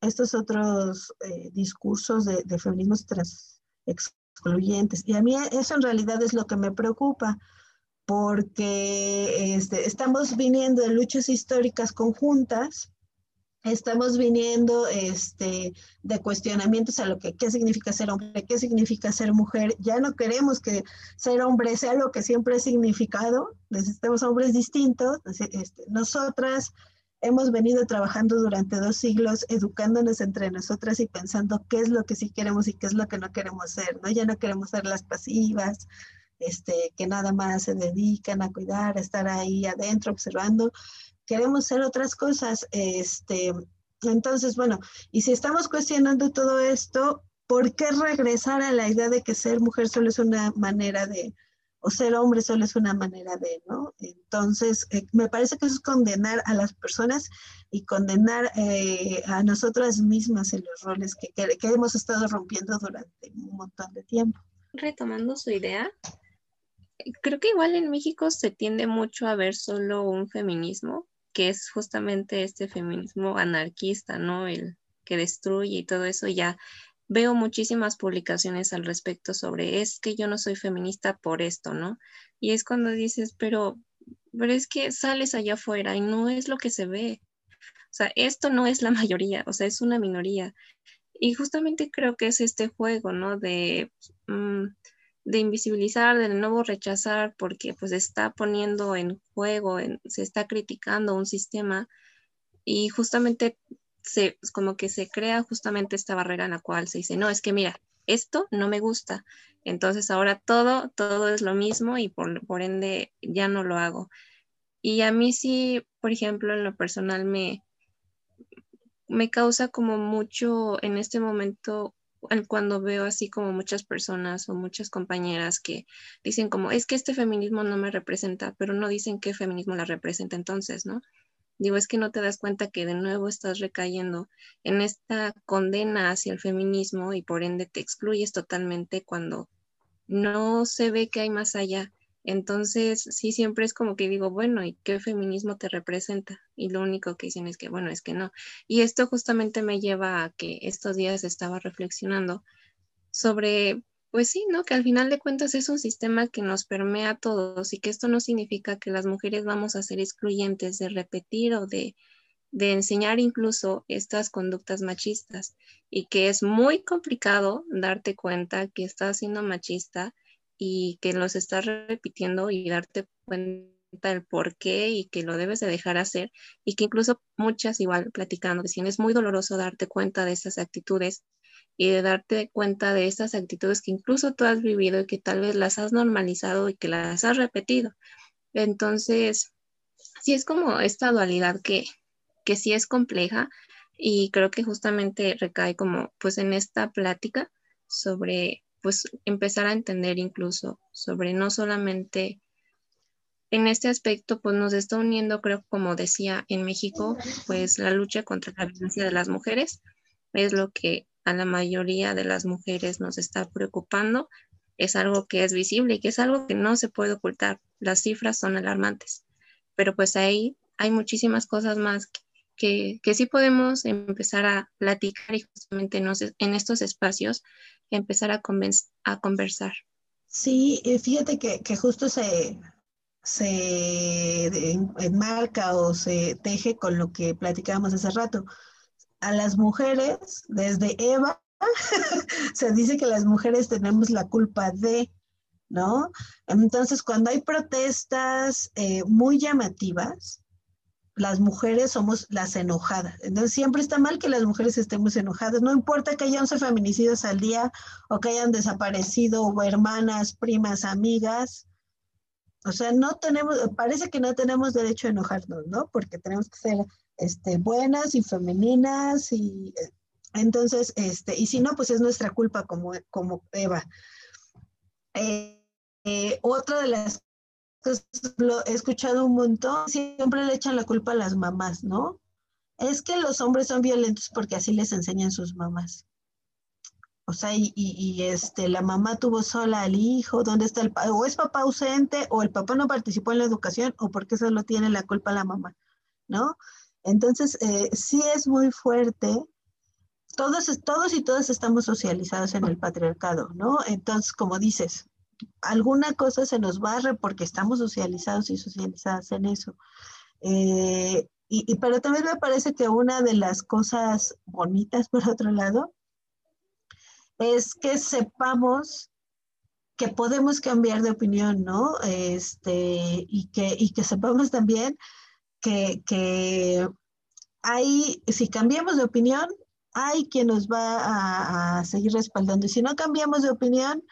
estos otros eh, discursos de, de feminismos trans excluyentes. Y a mí eso en realidad es lo que me preocupa, porque este, estamos viniendo de luchas históricas conjuntas, estamos viniendo este, de cuestionamientos a lo que qué significa ser hombre, qué significa ser mujer. Ya no queremos que ser hombre sea lo que siempre ha significado, necesitamos hombres distintos. Este, nosotras hemos venido trabajando durante dos siglos, educándonos entre nosotras y pensando qué es lo que sí queremos y qué es lo que no queremos ser, ¿no? Ya no queremos ser las pasivas, este, que nada más se dedican a cuidar, a estar ahí adentro observando. Queremos hacer otras cosas. Este, entonces, bueno, y si estamos cuestionando todo esto, ¿por qué regresar a la idea de que ser mujer solo es una manera de, o ser hombre solo es una manera de, ¿no? Entonces, eh, me parece que eso es condenar a las personas y condenar eh, a nosotras mismas en los roles que, que, que hemos estado rompiendo durante un montón de tiempo. Retomando su idea, creo que igual en México se tiende mucho a ver solo un feminismo, que es justamente este feminismo anarquista, ¿no? El que destruye y todo eso ya veo muchísimas publicaciones al respecto sobre es que yo no soy feminista por esto, ¿no? Y es cuando dices, pero, pero es que sales allá afuera y no es lo que se ve. O sea, esto no es la mayoría, o sea, es una minoría. Y justamente creo que es este juego, ¿no? De, mm, de invisibilizar, de nuevo rechazar, porque pues está poniendo en juego, se está criticando un sistema y justamente se, como que se crea justamente esta barrera en la cual se dice, no, es que mira, esto no me gusta, entonces ahora todo, todo es lo mismo y por, por ende ya no lo hago. Y a mí sí, por ejemplo, en lo personal me, me causa como mucho en este momento cuando veo así como muchas personas o muchas compañeras que dicen como, es que este feminismo no me representa, pero no dicen qué feminismo la representa entonces, ¿no? Digo, es que no te das cuenta que de nuevo estás recayendo en esta condena hacia el feminismo y por ende te excluyes totalmente cuando no se ve que hay más allá entonces, sí, siempre es como que digo, bueno, ¿y qué feminismo te representa? Y lo único que dicen es que, bueno, es que no. Y esto justamente me lleva a que estos días estaba reflexionando sobre, pues sí, ¿no? Que al final de cuentas es un sistema que nos permea a todos y que esto no significa que las mujeres vamos a ser excluyentes de repetir o de, de enseñar incluso estas conductas machistas y que es muy complicado darte cuenta que estás siendo machista y que los estás repitiendo y darte cuenta del por qué y que lo debes de dejar hacer y que incluso muchas igual platicando decían es muy doloroso darte cuenta de esas actitudes y de darte cuenta de esas actitudes que incluso tú has vivido y que tal vez las has normalizado y que las has repetido. Entonces, sí es como esta dualidad que, que sí es compleja y creo que justamente recae como pues en esta plática sobre pues empezar a entender incluso sobre no solamente en este aspecto, pues nos está uniendo, creo, como decía en México, pues la lucha contra la violencia de las mujeres es lo que a la mayoría de las mujeres nos está preocupando. Es algo que es visible y que es algo que no se puede ocultar. Las cifras son alarmantes, pero pues ahí hay muchísimas cosas más que, que, sí podemos empezar a platicar y justamente en estos espacios empezar a, conversar. Sí, fíjate que, que justo se, se enmarca o se teje con lo que platicábamos hace rato. A las mujeres, desde Eva, se dice que las mujeres tenemos la culpa de, ¿no? Entonces, cuando hay protestas eh, muy llamativas, las mujeres somos las enojadas. Entonces siempre está mal que las mujeres estemos enojadas. No importa que haya 11 feminicidios al día o que hayan desaparecido hermanas, primas, amigas. O sea, no tenemos, parece que no tenemos derecho a enojarnos, ¿no? Porque tenemos que ser este, buenas y femeninas y entonces, este, y si no, pues es nuestra culpa como, como Eva. Eh, eh, otra de las lo he escuchado un montón, siempre le echan la culpa a las mamás, ¿no? Es que los hombres son violentos porque así les enseñan sus mamás. O sea, y, este, la mamá tuvo sola al hijo, ¿dónde está el? O es papá ausente, o el papá no participó en la educación, o porque solo tiene la culpa la mamá, ¿no? Entonces, eh, sí es muy fuerte. Todos, todos y todas estamos socializados en el patriarcado, ¿no? Entonces, como dices, alguna cosa se nos barre porque estamos socializados y socializadas en eso. Eh, y, pero también me parece que una de las cosas bonitas, por otro lado, es que sepamos que podemos cambiar de opinión, ¿no? Este, y, que, y que sepamos también que, que hay, si cambiamos de opinión, hay quien nos va a, a seguir respaldando. Y si no cambiamos de opinión,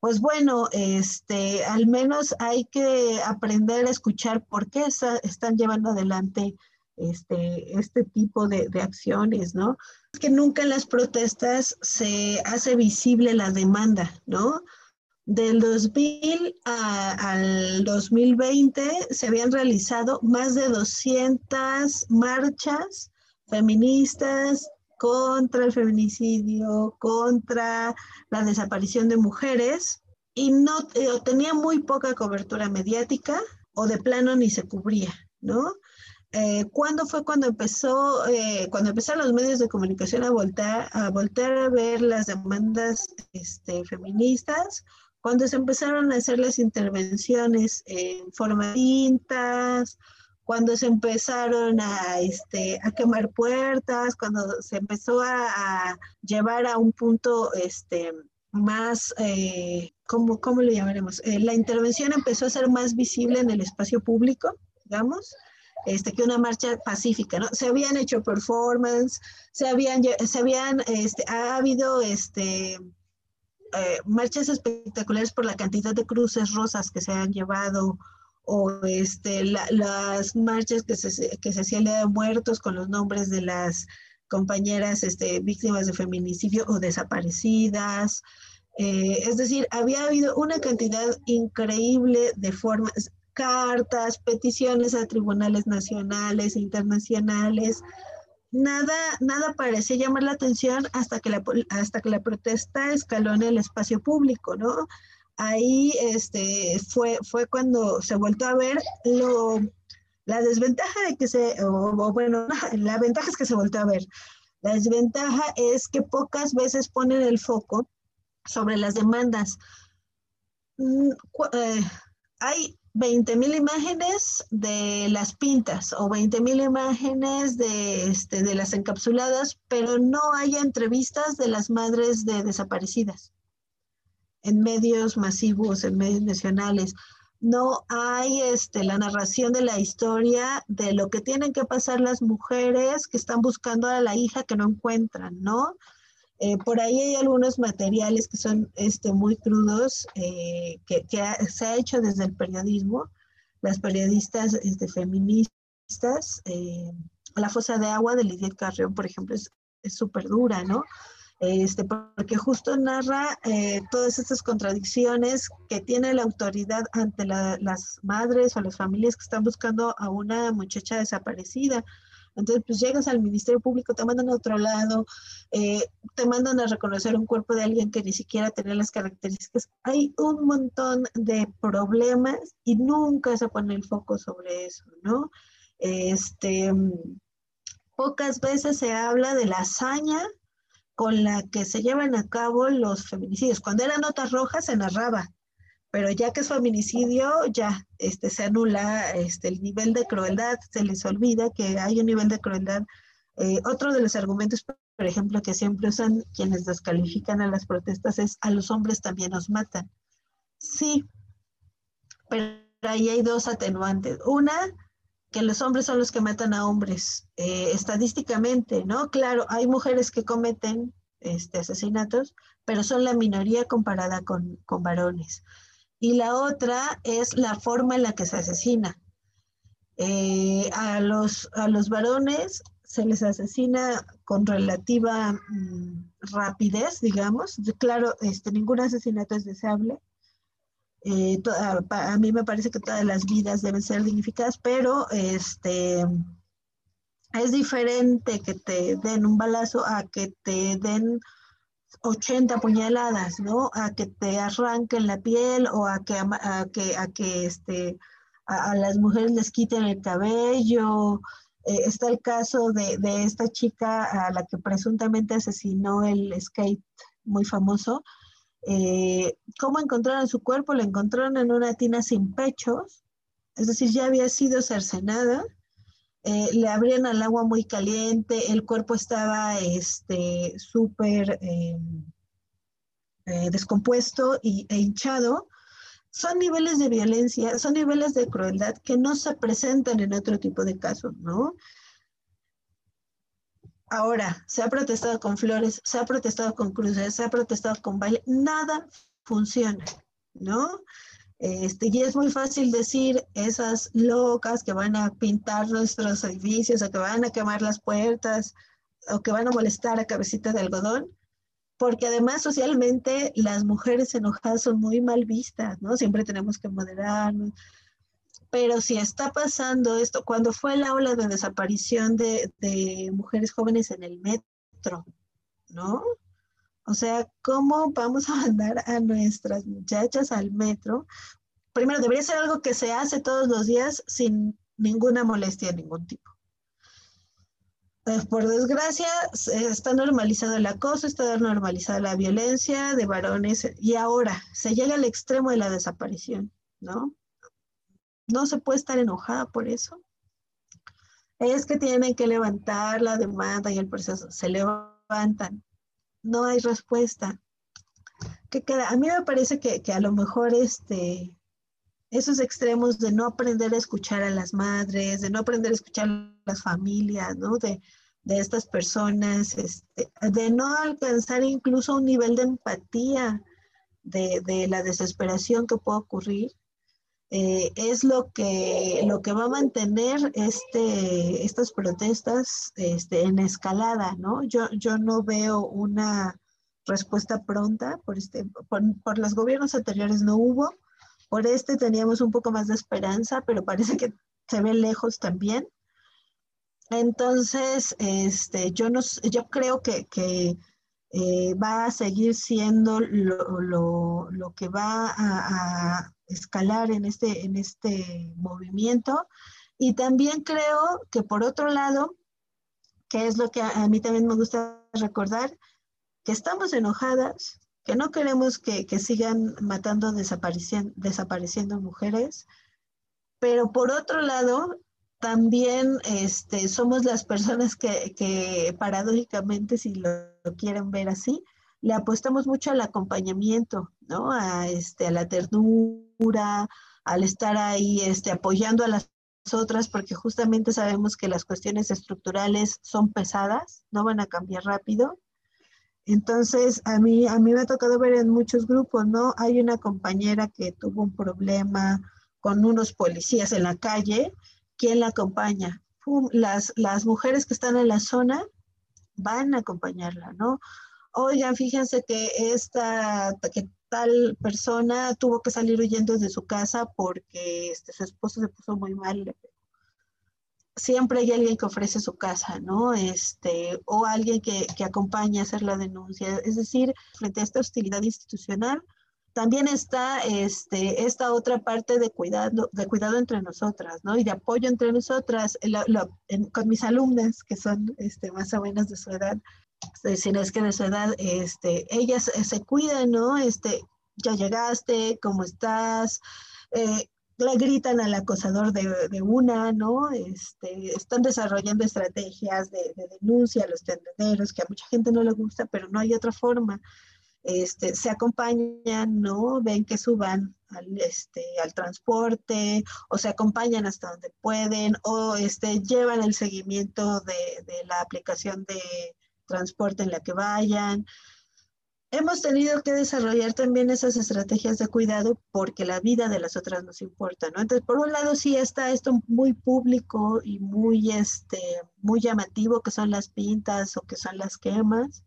pues bueno, este, al menos hay que aprender a escuchar por qué están llevando adelante este, este tipo de, acciones, ¿no? Es que nunca en las protestas se hace visible la demanda, ¿no? Del 2000 al 2020 se habían realizado más de 200 marchas feministas, contra el feminicidio, contra la desaparición de mujeres y no eh, tenía muy poca cobertura mediática o de plano ni se cubría, ¿no? eh, ¿cuándo fue cuando empezó, eh, cuando empezaron los medios de comunicación a voltear, a voltear a ver las demandas este, feministas? Cuando se empezaron a hacer las intervenciones en forma de cuando se empezaron a, este, a quemar puertas, cuando se empezó a, llevar a un punto este, más, eh, ¿cómo, ¿cómo, le llamaremos? Eh, la intervención empezó a ser más visible en el espacio público, digamos, este, que una marcha pacífica, ¿no? Se habían hecho performance, se habían, se habían, este, ha habido, este, eh, marchas espectaculares por la cantidad de cruces rosas que se han llevado, o este, las marchas que se, que se hacían de muertos con los nombres de las compañeras este, víctimas de feminicidio o desaparecidas. Eh, es decir, había habido una cantidad increíble de formas, cartas, peticiones a tribunales nacionales e internacionales. Nada, nada parecía llamar la atención hasta que la, hasta que la protesta escaló en el espacio público, ¿no? Ahí este, fue, fue cuando se volvió a ver la desventaja de que se, bueno, la ventaja es que se volvió a ver. La desventaja es que pocas veces ponen el foco sobre las demandas. Mm, eh, hay 20 mil imágenes de las pintas o 20 mil imágenes de, este, de las encapsuladas, pero no hay entrevistas de las madres de desaparecidas en medios masivos, en medios nacionales. No hay este, la narración de la historia de lo que tienen que pasar las mujeres que están buscando a la hija que no encuentran, ¿no? Eh, por ahí hay algunos materiales que son este, muy crudos, eh, que, se ha hecho desde el periodismo. Las periodistas este, feministas, eh, La fosa de agua de Lidia Carrión, por ejemplo, es súper dura, ¿no? Este, porque justo narra eh, todas estas contradicciones que tiene la autoridad ante las madres o las familias que están buscando a una muchacha desaparecida. Entonces, pues llegas al Ministerio Público, te mandan a otro lado, eh, te mandan a reconocer un cuerpo de alguien que ni siquiera tenía las características. Hay un montón de problemas y nunca se pone el foco sobre eso, ¿no? Este, pocas veces se habla de la hazaña con la que se llevan a cabo los feminicidios. Cuando eran notas rojas se narraba, pero ya que es feminicidio, ya este, se anula este, el nivel de crueldad, se les olvida que hay un nivel de crueldad. Eh, otro de los argumentos, por ejemplo, que siempre usan quienes descalifican a las protestas es a los hombres también nos matan. Sí, pero ahí hay dos atenuantes. Una, que los hombres son los que matan a hombres, eh, estadísticamente, ¿no? Claro, hay mujeres que cometen este, asesinatos, pero son la minoría comparada con, con varones. Y la otra es la forma en la que se asesina. Eh, a, los, a los varones se les asesina con relativa mm, rapidez, digamos. Claro, este, ningún asesinato es deseable, eh, a, mí me parece que todas las vidas deben ser dignificadas, pero este, es diferente que te den un balazo a que te den 80 puñaladas, ¿no? A que te arranquen la piel o a que, a, que, a que este, a, las mujeres les quiten el cabello. Eh, está el caso de, de, esta chica a la que presuntamente asesinó el skate muy famoso, eh, ¿Cómo encontraron su cuerpo? Lo encontraron en una tina sin pechos, es decir, ya había sido cercenada. Eh, le abrían al agua muy caliente, el cuerpo estaba este, súper em, eh, descompuesto y, e hinchado. Son niveles de violencia, son niveles de crueldad que no se presentan en otro tipo de casos, ¿no? Ahora, se ha protestado con flores, se ha protestado con cruces, se ha protestado con baile, nada funciona, ¿no? Este, y es muy fácil decir esas locas que van a pintar nuestros edificios o que van a quemar las puertas o que van a molestar a cabecita de algodón, porque además socialmente las mujeres enojadas son muy mal vistas, ¿no? Siempre tenemos que moderarnos, pero si está pasando esto, cuando fue la ola de desaparición de, mujeres jóvenes en el metro, ¿no? O sea, ¿cómo vamos a mandar a nuestras muchachas al metro? Primero, debería ser algo que se hace todos los días sin ninguna molestia de ningún tipo. Eh, por desgracia, está normalizado el acoso, está normalizada la violencia de varones y ahora se llega al extremo de la desaparición, ¿no? No se puede estar enojada por eso. Es que tienen que levantar la demanda y el proceso. Se levantan. No hay respuesta. ¿Qué queda? A mí me parece que, que a lo mejor este, esos extremos de no aprender a escuchar a las madres, de no aprender a escuchar a las familias, ¿no? De, de estas personas, este, de no alcanzar incluso un nivel de empatía de, de la desesperación que puede ocurrir, eh, es lo que, lo que va a mantener este, estas protestas este, en escalada, ¿no? Yo, yo no veo una respuesta pronta, por, este, por, por los gobiernos anteriores no hubo, por este teníamos un poco más de esperanza, pero parece que se ve lejos también. Entonces, este, yo, no, yo creo que, que eh, va a seguir siendo lo, que va a, a, escalar en este, en este movimiento. Y también creo que por otro lado, que es lo que a, a mí también me gusta recordar, que estamos enojadas, que no queremos que, que sigan matando, desapareciendo, desapareciendo mujeres, pero por otro lado, también este, somos las personas que, que paradójicamente, si lo, quieren ver así, le apostamos mucho al acompañamiento, ¿no? A, este, a la ternura, al estar ahí este, apoyando a las otras, porque justamente sabemos que las cuestiones estructurales son pesadas, no van a cambiar rápido. Entonces, a mí, a mí me ha tocado ver en muchos grupos, ¿no? Hay una compañera que tuvo un problema con unos policías en la calle, ¿quién la acompaña? Las, las mujeres que están en la zona van a acompañarla, ¿no? Oigan, fíjense que esta, que tal persona tuvo que salir huyendo de su casa porque este, su esposo se puso muy mal, siempre hay alguien que ofrece su casa, ¿no? Este, o alguien que, que acompaña a hacer la denuncia. Es decir, frente a esta hostilidad institucional, también está este, esta otra parte de cuidado, de cuidado entre nosotras, ¿no? Y de apoyo entre nosotras. Con mis alumnas, que son este, más o menos de su edad, si no es que de su edad, este, ellas se cuidan, ¿no? Este, ya llegaste, ¿cómo estás? Eh, le gritan al acosador de, de, una, ¿no? Este, están desarrollando estrategias de, de, denuncia a los tenderos, que a mucha gente no le gusta, pero no hay otra forma. Este, se acompañan, ¿no? Ven que suban al, este, al transporte o se acompañan hasta donde pueden o este, llevan el seguimiento de, la aplicación de transporte en la que vayan hemos tenido que desarrollar también esas estrategias de cuidado porque la vida de las otras nos importa, ¿no? Entonces, por un lado sí está esto muy público y muy, este, muy llamativo, que son las pintas o que son las quemas,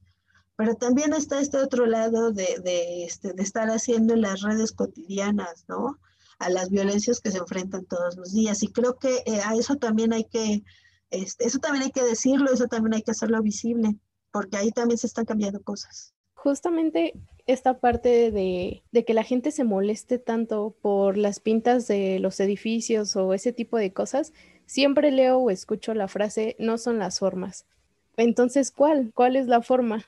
pero también está este otro lado de, de, este, de estar haciendo las redes cotidianas, ¿no? A las violencias que se enfrentan todos los días. Y creo que eh, a eso también hay que, este, eso también hay que decirlo, eso también hay que hacerlo visible, porque ahí también se están cambiando cosas justamente esta parte de, de, que la gente se moleste tanto por las pintas de los edificios o ese tipo de cosas, siempre leo o escucho la frase, no son las formas. Entonces, ¿cuál? ¿Cuál es la forma?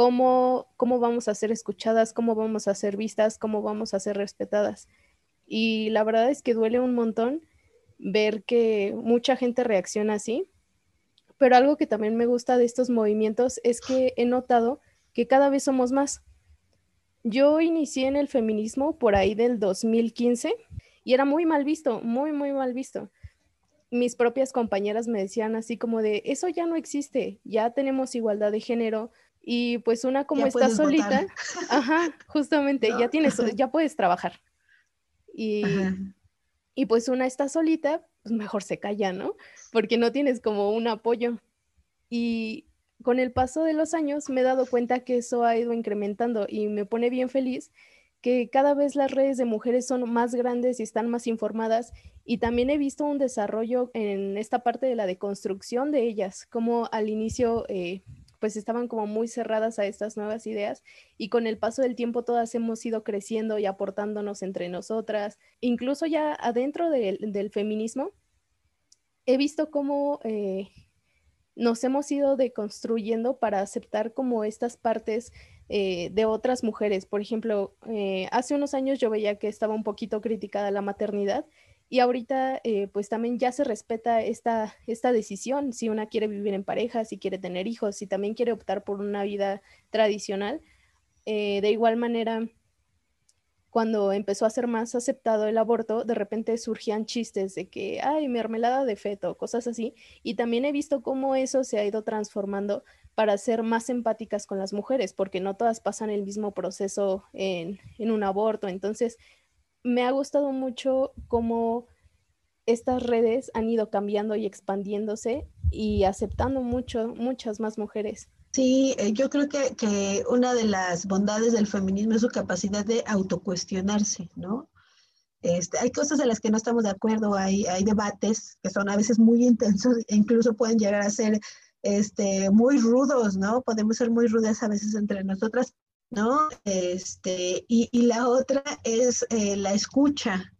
¿Cómo, cómo vamos a ser escuchadas? ¿Cómo vamos a ser vistas? ¿Cómo vamos a ser respetadas? Y la verdad es que duele un montón ver que mucha gente reacciona así, pero algo que también me gusta de estos movimientos es que he notado que cada vez somos más. Yo inicié en el feminismo por ahí del 2015 y era muy mal visto, muy, muy mal visto. Mis propias compañeras me decían así como de, eso ya no existe, ya tenemos igualdad de género y pues una como está solita, ajá, justamente, no. ya tienes, ya puedes trabajar. Y, y pues una está solita, pues mejor se calla, ¿no? Porque no tienes como un apoyo. Y con el paso de los años me he dado cuenta que eso ha ido incrementando y me pone bien feliz que cada vez las redes de mujeres son más grandes y están más informadas y también he visto un desarrollo en esta parte de la deconstrucción de ellas, como al inicio eh, pues estaban como muy cerradas a estas nuevas ideas y con el paso del tiempo todas hemos ido creciendo y aportándonos entre nosotras, incluso ya adentro de, del feminismo he visto cómo eh, nos hemos ido deconstruyendo para aceptar como estas partes eh, de otras mujeres. Por ejemplo, eh, hace unos años yo veía que estaba un poquito criticada la maternidad y ahorita pues también ya se respeta esta, esta decisión, si una quiere vivir en pareja, si quiere tener hijos, si también quiere optar por una vida tradicional. de igual manera, cuando empezó a ser más aceptado el aborto, de repente surgían chistes de que, ay, mermelada de feto, cosas así. Y también he visto cómo eso se ha ido transformando para ser más empáticas con las mujeres, porque no todas pasan el mismo proceso en, en un aborto. Entonces, me ha gustado mucho cómo estas redes han ido cambiando y expandiéndose y aceptando mucho, muchas más mujeres. Sí, eh, yo creo que, que, una de las bondades del feminismo es su capacidad de autocuestionarse, ¿no? Este, hay cosas en las que no estamos de acuerdo, hay, hay debates que son a veces muy intensos e incluso pueden llegar a ser este, muy rudos, ¿no? Podemos ser muy rudas a veces entre nosotras, ¿no? Este, y, y la otra es eh, la escucha,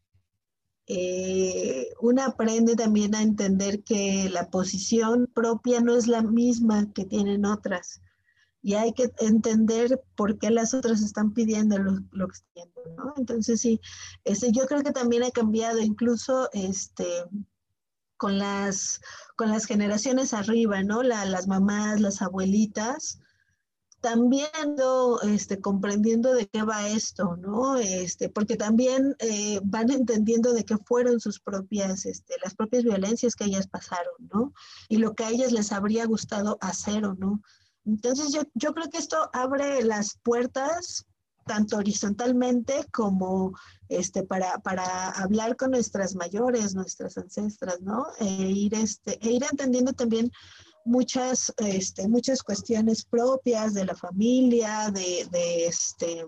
eh, una aprende también a entender que la posición propia no es la misma que tienen otras y hay que entender por qué las otras están pidiendo lo, que están ¿no? Entonces sí, este, yo creo que también ha cambiado incluso este, con, las, con las generaciones arriba, ¿no? las mamás, las abuelitas, también este, comprendiendo de qué va esto, ¿no? Este, porque también eh, van entendiendo de qué fueron sus propias, este, las propias violencias que ellas pasaron, ¿no? Y lo que a ellas les habría gustado hacer o no. Entonces yo, yo creo que esto abre las puertas tanto horizontalmente como este, para, para hablar con nuestras mayores, nuestras ancestras, ¿no? E ir, este, e ir entendiendo también muchas, este, muchas cuestiones propias de la familia, de, de, este,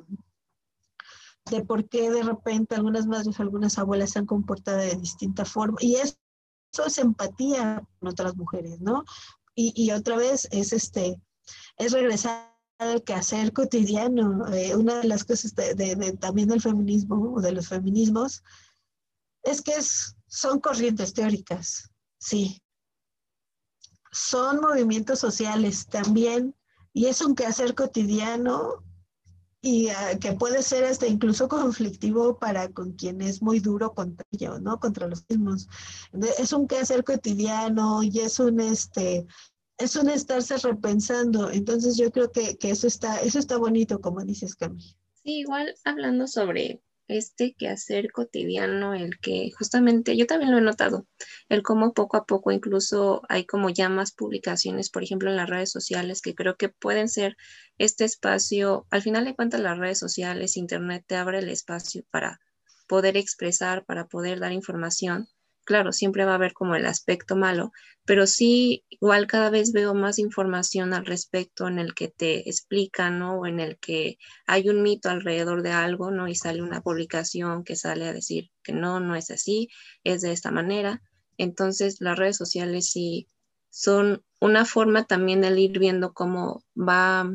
de por qué de repente algunas madres, algunas abuelas se han comportado de distinta forma. Y eso, es empatía con otras mujeres, ¿no? Y, y otra vez es, este, es regresar al quehacer cotidiano. Eh, una de las cosas de, de, también del feminismo o de los feminismos es que es, son corrientes teóricas, sí, son movimientos sociales también y es un quehacer cotidiano y ah, que puede ser hasta incluso conflictivo para con quien es muy duro contra ellos, ¿no? Contra los mismos. Es un quehacer cotidiano y es un este es un estarse repensando. Entonces yo creo que, que eso está, eso está bonito, como dices, Cami. Sí, igual hablando sobre este quehacer cotidiano, el que justamente yo también lo he notado, el cómo poco a poco incluso hay como ya más publicaciones, por ejemplo, en las redes sociales, que creo que pueden ser este espacio, al final de cuentas las redes sociales, Internet te abre el espacio para poder expresar, para poder dar información claro, siempre va a haber como el aspecto malo, pero sí, igual cada vez veo más información al respecto en el que te explican, ¿no? O en el que hay un mito alrededor de algo, ¿no? Y sale una publicación que sale a decir que no, no es así, es de esta manera. Entonces, las redes sociales sí son una forma también de ir viendo cómo va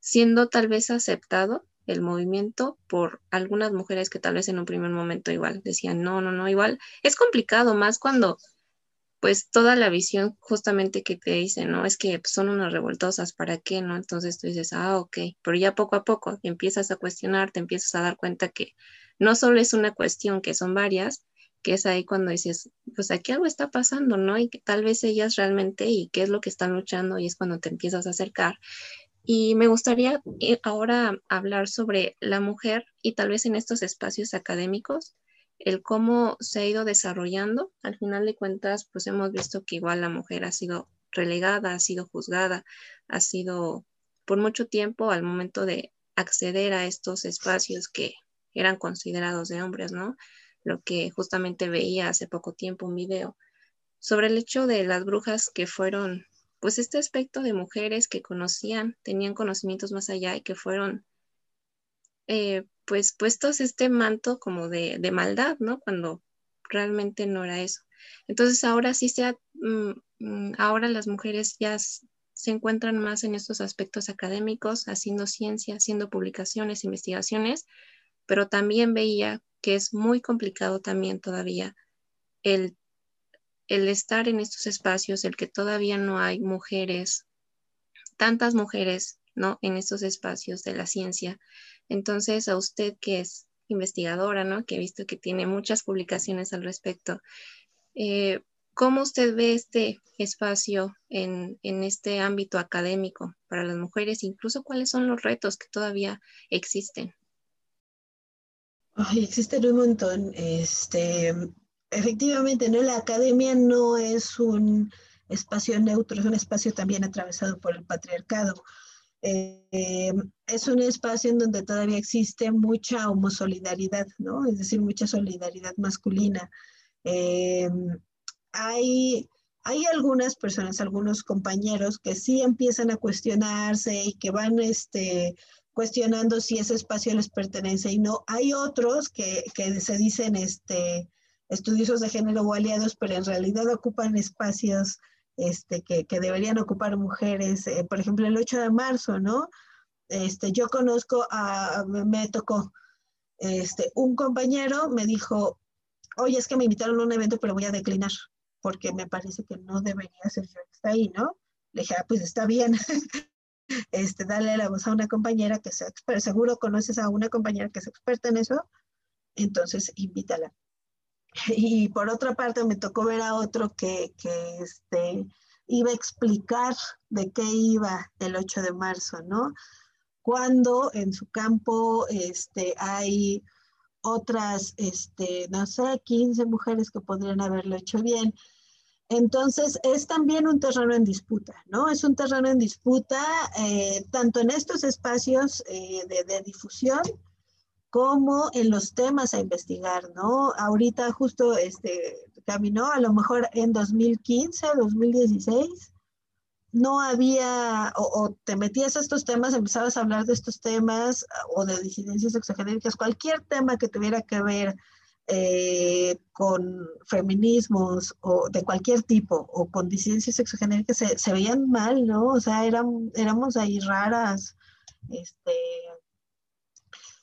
siendo tal vez aceptado el movimiento por algunas mujeres que tal vez en un primer momento igual decían, no, no, no, igual es complicado más cuando pues toda la visión justamente que te dicen, ¿no? Es que son unas revoltosas, ¿para qué, no? Entonces tú dices, ah, ok, pero ya poco a poco empiezas a cuestionar, te empiezas a dar cuenta que no solo es una cuestión, que son varias, que es ahí cuando dices, pues aquí algo está pasando, ¿no? Y que tal vez ellas realmente, y qué es lo que están luchando, y es cuando te empiezas a acercar y me gustaría eh, ahora hablar sobre la mujer y tal vez en estos espacios académicos, el cómo se ha ido desarrollando. Al final de cuentas, pues hemos visto que igual la mujer ha sido relegada, ha sido juzgada, ha sido por mucho tiempo al momento de acceder a estos espacios que eran considerados de hombres, ¿no? Lo que justamente veía hace poco tiempo un video sobre el hecho de las brujas que fueron pues este aspecto de mujeres que conocían, tenían conocimientos más allá y que fueron eh, pues puestos este manto como de, maldad, ¿no? Cuando realmente no era eso. Entonces ahora sí se mm, mm, ahora las mujeres ya se encuentran más en estos aspectos académicos, haciendo ciencia, haciendo publicaciones, investigaciones, pero también veía que es muy complicado también todavía el el estar en estos espacios, el que todavía no hay mujeres, tantas mujeres, ¿no? En estos espacios de la ciencia. Entonces, a usted que es investigadora, ¿no? Que he visto que tiene muchas publicaciones al respecto. Eh, ¿Cómo usted ve este espacio en, este ámbito académico para las mujeres? Incluso cuáles son los retos que todavía existen. Ay, existen un montón. Este, efectivamente, ¿no? La academia no es un espacio neutro, es un espacio también atravesado por el patriarcado. Eh, es un espacio en donde todavía existe mucha homosolidaridad, ¿no? Es decir, mucha solidaridad masculina. Eh, hay, hay algunas personas, algunos compañeros que sí empiezan a cuestionarse y que van este, cuestionando si ese espacio les pertenece y no. Hay otros que, que se dicen este, estudiosos de género o aliados, pero en realidad ocupan espacios este, que, deberían ocupar mujeres. Eh, por ejemplo, el 8 de marzo, ¿no? Este, yo conozco a, me tocó, este, un compañero me dijo, oye, es que me invitaron a un evento, pero voy a declinar porque me parece que no debería ser yo que está ahí, ¿no? Le dije, ah, pues está bien. este, dale la voz a una compañera que sea experta, seguro conoces a una compañera que es experta en eso, entonces invítala. Y por otra parte me tocó ver a otro que, que este, iba a explicar de qué iba el 8 de marzo, ¿no? Cuando en su campo este, hay otras, este, no sé, 15 mujeres que podrían haberlo hecho bien. Entonces, es también un terreno en disputa, ¿no? Es un terreno en disputa eh, tanto en estos espacios eh, de, difusión como en los temas a investigar, ¿no? Ahorita justo este, caminó, a lo mejor en 2015, 2016, no había, o, te metías a estos temas, empezabas a hablar de estos temas o de disidencias exogenéricas, cualquier tema que tuviera que ver eh, con feminismos o de cualquier tipo o con disidencias exogenéricas se, veían mal, ¿no? O sea, éramos ahí raras. Este,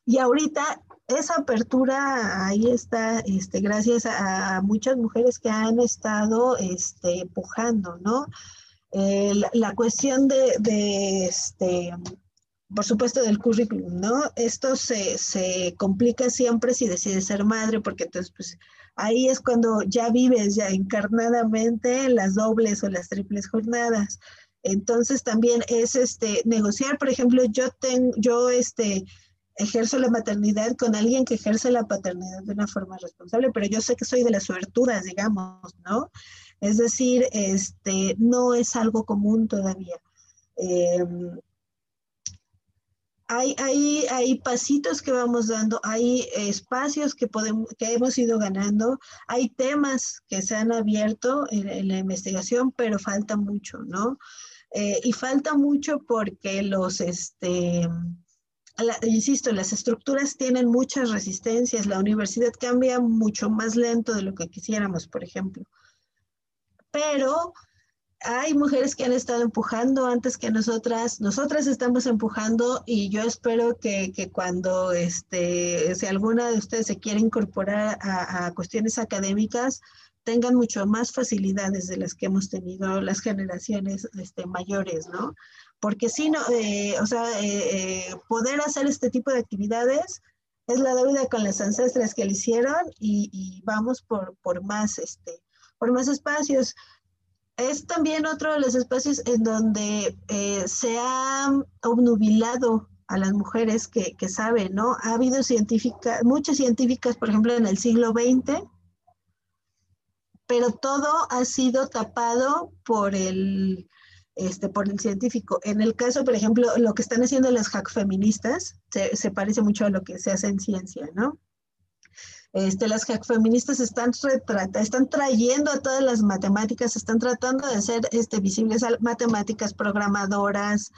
y ahorita esa apertura ahí está, este, gracias a, muchas mujeres que han estado este, empujando, ¿no? Eh, la, cuestión de, de este, por supuesto, del currículum, ¿no? Esto se, se, complica siempre si decides ser madre, porque entonces, pues, ahí es cuando ya vives ya encarnadamente las dobles o las triples jornadas. Entonces, también es este, negociar, por ejemplo, yo tengo, yo este, ejerzo la maternidad con alguien que ejerce la paternidad de una forma responsable, pero yo sé que soy de las suertudas, digamos, ¿no? Es decir, este, no es algo común todavía. Eh, hay, hay, hay, pasitos que vamos dando, hay espacios que, podemos, que hemos ido ganando, hay temas que se han abierto en, la investigación, pero falta mucho, ¿no? Eh, y falta mucho porque los, este, insisto, las estructuras tienen muchas resistencias, la universidad cambia mucho más lento de lo que quisiéramos, por ejemplo. Pero hay mujeres que han estado empujando antes que nosotras, nosotras estamos empujando y yo espero que, que cuando, este, si alguna de ustedes se quiere incorporar a, a, cuestiones académicas, tengan mucho más facilidades de las que hemos tenido las generaciones este, mayores, ¿no? Porque si no, eh, o sea, eh, eh, poder hacer este tipo de actividades es la deuda con las ancestras que lo hicieron y, y vamos por, por más, este, por más espacios es también otro de los espacios en donde eh, se ha obnubilado a las mujeres que, que saben, ¿no? Ha habido científicas, muchas científicas, por ejemplo, en el siglo XX, pero todo ha sido tapado por el, este, por el científico. En el caso, por ejemplo, lo que están haciendo las hack feministas se, se parece mucho a lo que se hace en ciencia, ¿no? Este, las feministas están, están trayendo a todas las matemáticas, están tratando de hacer este, visibles matemáticas, programadoras,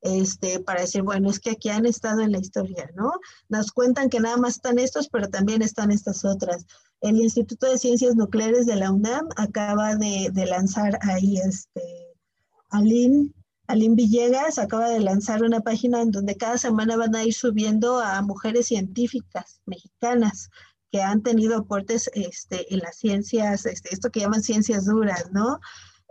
este, para decir, bueno, es que aquí han estado en la historia, ¿no? Nos cuentan que nada más están estos, pero también están estas otras. El Instituto de Ciencias Nucleares de la UNAM acaba de, de lanzar ahí, este, Aline, Aline Villegas acaba de lanzar una página en donde cada semana van a ir subiendo a mujeres científicas mexicanas que han tenido aportes este, en las ciencias, este, esto que llaman ciencias duras, ¿no?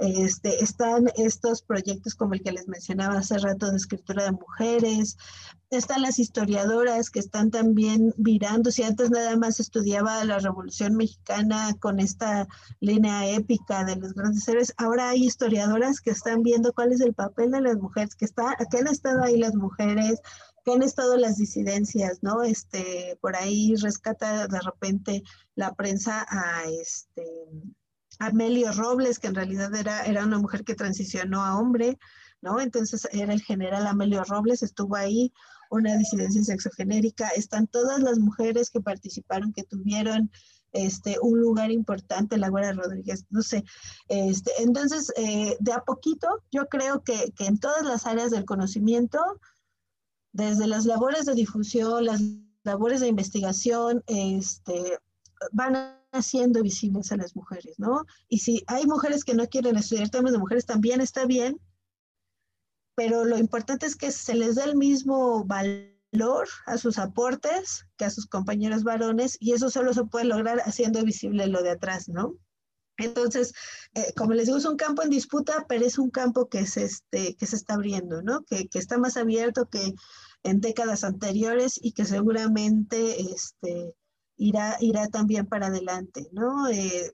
Este, están estos proyectos como el que les mencionaba hace rato de escritura de mujeres, están las historiadoras que están también virando, si antes nada más estudiaba la Revolución Mexicana con esta línea épica de los grandes héroes, ahora hay historiadoras que están viendo cuál es el papel de las mujeres, que, está, que han estado ahí las mujeres, que han estado las disidencias, ¿no? Este, por ahí rescata de repente la prensa a este Amelio Robles, que en realidad era, era una mujer que transicionó a hombre, ¿no? Entonces era el general Amelio Robles, estuvo ahí, una disidencia sexogenérica, están todas las mujeres que participaron, que tuvieron este, un lugar importante, la Guardia Rodríguez, no sé. Este, entonces, eh, de a poquito, yo creo que, que en todas las áreas del conocimiento, desde las labores de difusión, las labores de investigación, este, van haciendo visibles a las mujeres, ¿no? Y si hay mujeres que no quieren estudiar temas de mujeres, también está bien, pero lo importante es que se les dé el mismo valor a sus aportes que a sus compañeros varones y eso solo se puede lograr haciendo visible lo de atrás, ¿no? Entonces, eh, como les digo, es un campo en disputa, pero es un campo que se, este, que se está abriendo, ¿no? Que, que está más abierto que en décadas anteriores y que seguramente este, irá, irá también para adelante, ¿no? Eh,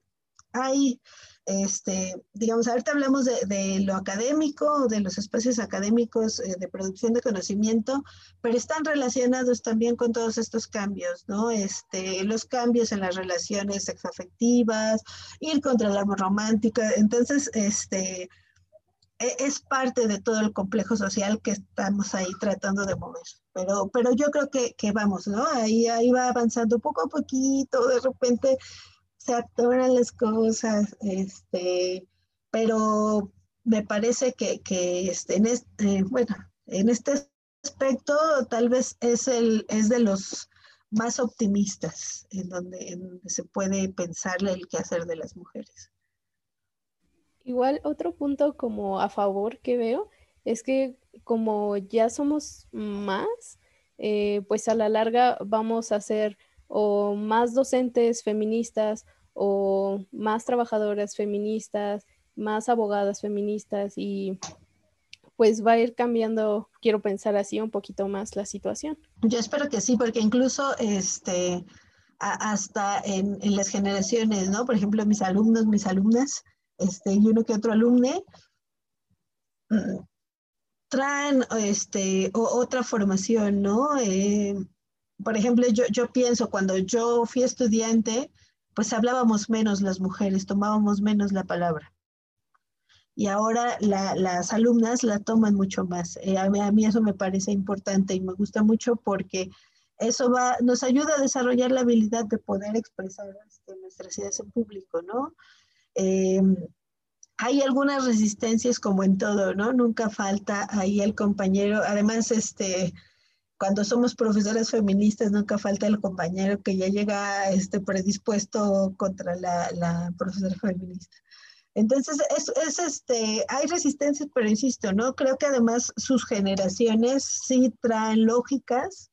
hay, este, digamos, ahorita hablamos de, lo académico, de los espacios académicos eh, de producción de conocimiento, pero están relacionados también con todos estos cambios, ¿no? Este, los cambios en las relaciones sexoafectivas, ir contra el amor romántico, entonces, este, es parte de todo el complejo social que estamos ahí tratando de mover. Pero, pero yo creo que, que vamos, ¿no? Ahí, ahí va avanzando poco a poquito, de repente se atoran las cosas, este, pero me parece que, que este, en este, bueno, en este aspecto tal vez es, el, es de los más optimistas en donde, en donde se puede pensarle el quehacer de las mujeres. Igual otro punto como a favor que veo es que como ya somos más, eh, pues a la larga vamos a ser o más docentes feministas o más trabajadoras feministas, más abogadas feministas y pues va a ir cambiando, quiero pensar así, un poquito más la situación. Yo espero que sí, porque incluso este, hasta en, en, las generaciones, ¿no? Por ejemplo, mis alumnos, mis alumnas, este, y uno que otro alumne, mm, traen este, otra formación, ¿no? Eh, por ejemplo, yo, yo pienso, cuando yo fui estudiante, pues hablábamos menos las mujeres, tomábamos menos la palabra. Y ahora las alumnas la toman mucho más. Eh, a, mí, eso me parece importante y me gusta mucho porque eso va, nos ayuda a desarrollar la habilidad de poder expresar este, nuestras ideas en público, ¿no? Eh, hay algunas resistencias como en todo, ¿no? Nunca falta ahí el compañero. Además, este, cuando somos profesoras feministas, nunca falta el compañero que ya llega este, predispuesto contra la, la profesora feminista. Entonces, es, es, este, hay resistencias, pero insisto, ¿no? Creo que además sus generaciones sí traen lógicas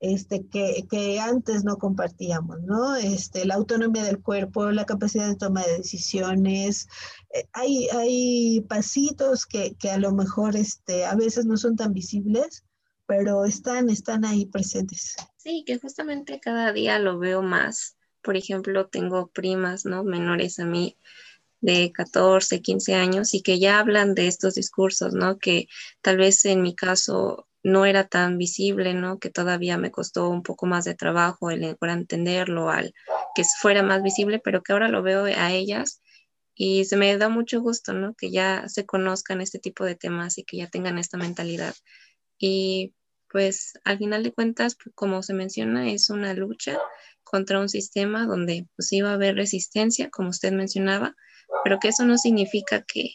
este, que, que, antes no compartíamos, ¿no? Este, la autonomía del cuerpo, la capacidad de toma de decisiones. Eh, hay, hay pasitos que, que, a lo mejor este, a veces no son tan visibles, pero están, están ahí presentes. Sí, que justamente cada día lo veo más. Por ejemplo, tengo primas, ¿no? Menores a mí de 14, 15 años y que ya hablan de estos discursos, ¿no? Que tal vez en mi caso no era tan visible, ¿no? Que todavía me costó un poco más de trabajo el entenderlo, al que fuera más visible, pero que ahora lo veo a ellas y se me da mucho gusto, ¿no? Que ya se conozcan este tipo de temas y que ya tengan esta mentalidad. Y pues al final de cuentas, pues, como se menciona, es una lucha contra un sistema donde pues iba a haber resistencia, como usted mencionaba, pero que eso no significa que,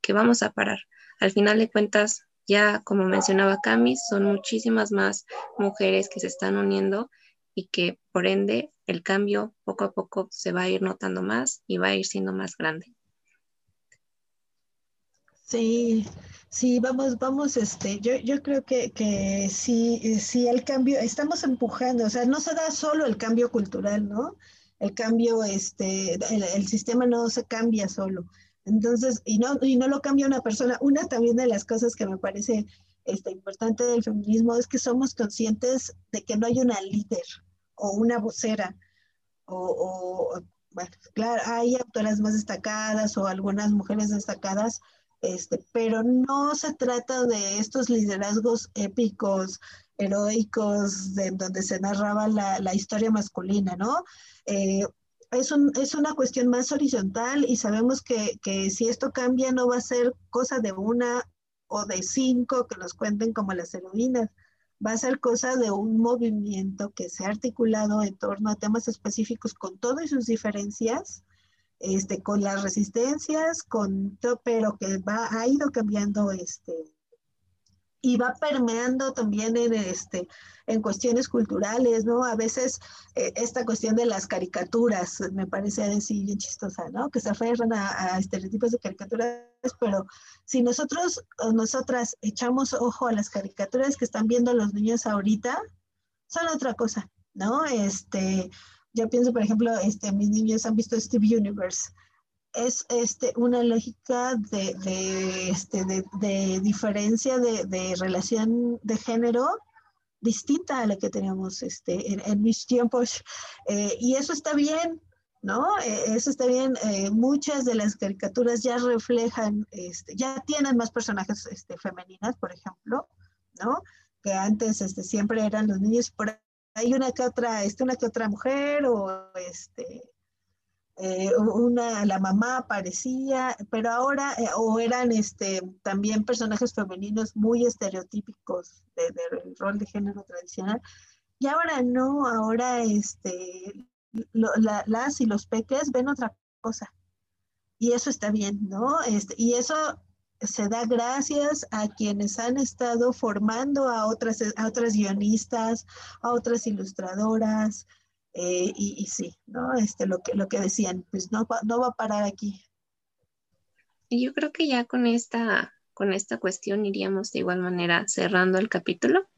que vamos a parar. Al final de cuentas, ya como mencionaba Cami, son muchísimas más mujeres que se están uniendo y que por ende el cambio poco a poco se va a ir notando más y va a ir siendo más grande. Sí, sí, vamos, vamos, este, yo, yo creo que, que sí, sí, el cambio, estamos empujando, o sea, no se da solo el cambio cultural, ¿no? El cambio, este, el, sistema no se cambia solo. Entonces, y no, y no lo cambia una persona. Una también de las cosas que me parece este, importante del feminismo es que somos conscientes de que no hay una líder o una vocera o, o bueno, claro, hay autoras más destacadas o algunas mujeres destacadas, este, pero no se trata de estos liderazgos épicos, heroicos, de donde se narraba la, la historia masculina, ¿no? Eh, es, un, es, una cuestión más horizontal y sabemos que, que, si esto cambia no va a ser cosa de una o de cinco que nos cuenten como las heroínas, va a ser cosa de un movimiento que se ha articulado en torno a temas específicos con todas sus diferencias, este, con las resistencias, con todo, pero que va, ha ido cambiando este, y va permeando también en, este, en cuestiones culturales, ¿no? A veces eh, esta cuestión de las caricaturas me parece así bien chistosa, ¿no? Que se aferran a, a, estereotipos de caricaturas, pero si nosotros o nosotras echamos ojo a las caricaturas que están viendo los niños ahorita, son otra cosa, ¿no? Este, yo pienso, por ejemplo, este, mis niños han visto Steve Universe es este, una lógica de, de, este, de, de diferencia de, relación de género distinta a la que teníamos este, en, en mis tiempos. Eh, y eso está bien, ¿no? Eh, eso está bien. Eh, muchas de las caricaturas ya reflejan, este, ya tienen más personajes este, femeninas, por ejemplo, ¿no? Que antes este, siempre eran los niños, por ahí una que otra, este, una que otra mujer o este eh, una, la mamá aparecía, pero ahora, eh, o eran este, también personajes femeninos muy estereotípicos del rol de género tradicional, y ahora no, ahora este, las y los peques ven otra cosa, y eso está bien, ¿no? Este, y eso se da gracias a quienes han estado formando a otras, a otras guionistas, a otras ilustradoras, eh, y, sí, ¿no? Este, lo, que, lo que decían, pues no, no va a parar aquí. Yo creo que ya con esta, con esta cuestión iríamos de igual manera cerrando el capítulo.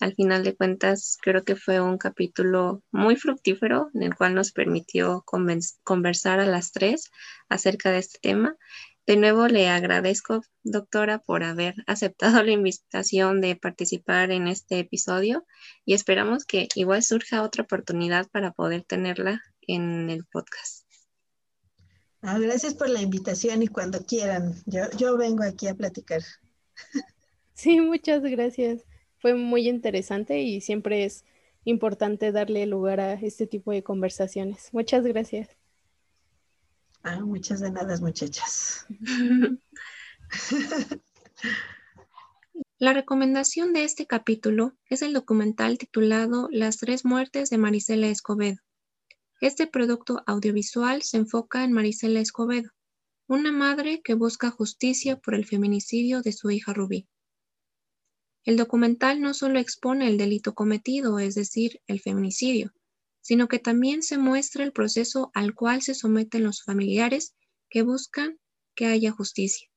Al final de cuentas, creo que fue un capítulo muy fructífero en el cual nos permitió conversar a las tres acerca de este tema de nuevo le agradezco, doctora, por haber aceptado la invitación de participar en este episodio y esperamos que igual surja otra oportunidad para poder tenerla en el podcast. Ah, gracias por la invitación y cuando quieran, yo, yo vengo aquí a platicar. Sí, muchas gracias. Fue muy interesante y siempre es importante darle lugar a este tipo de conversaciones. Muchas gracias. Ah, muchas de nada, muchachas. La recomendación de este capítulo es el documental titulado Las tres muertes de Marisela Escobedo. Este producto audiovisual se enfoca en Marisela Escobedo, una madre que busca justicia por el feminicidio de su hija Rubí. El documental no solo expone el delito cometido, es decir, el feminicidio, sino que también se muestra el proceso al cual se someten los familiares que buscan que haya justicia.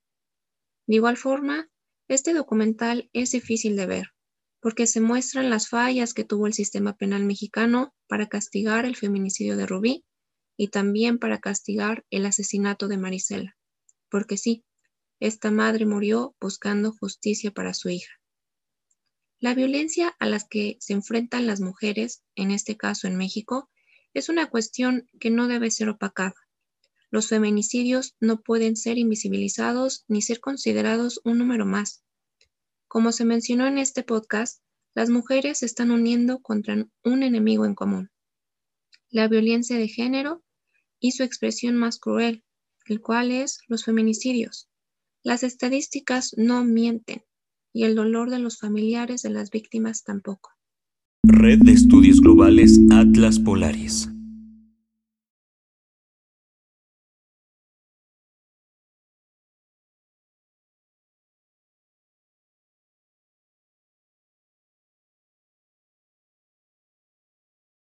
De igual forma, este documental es difícil de ver, porque se muestran las fallas que tuvo el sistema penal mexicano para castigar el feminicidio de Rubí y también para castigar el asesinato de Marisela, porque sí, esta madre murió buscando justicia para su hija. La violencia a las que se enfrentan las mujeres, en este caso en México, es una cuestión que no debe ser opacada. Los feminicidios no pueden ser invisibilizados ni ser considerados un número más. Como se mencionó en este podcast, las mujeres se están uniendo contra un enemigo en común, la violencia de género y su expresión más cruel, el cual es los feminicidios. Las estadísticas no mienten y el dolor de los familiares de las víctimas tampoco. Red de Estudios Globales Atlas Polaris.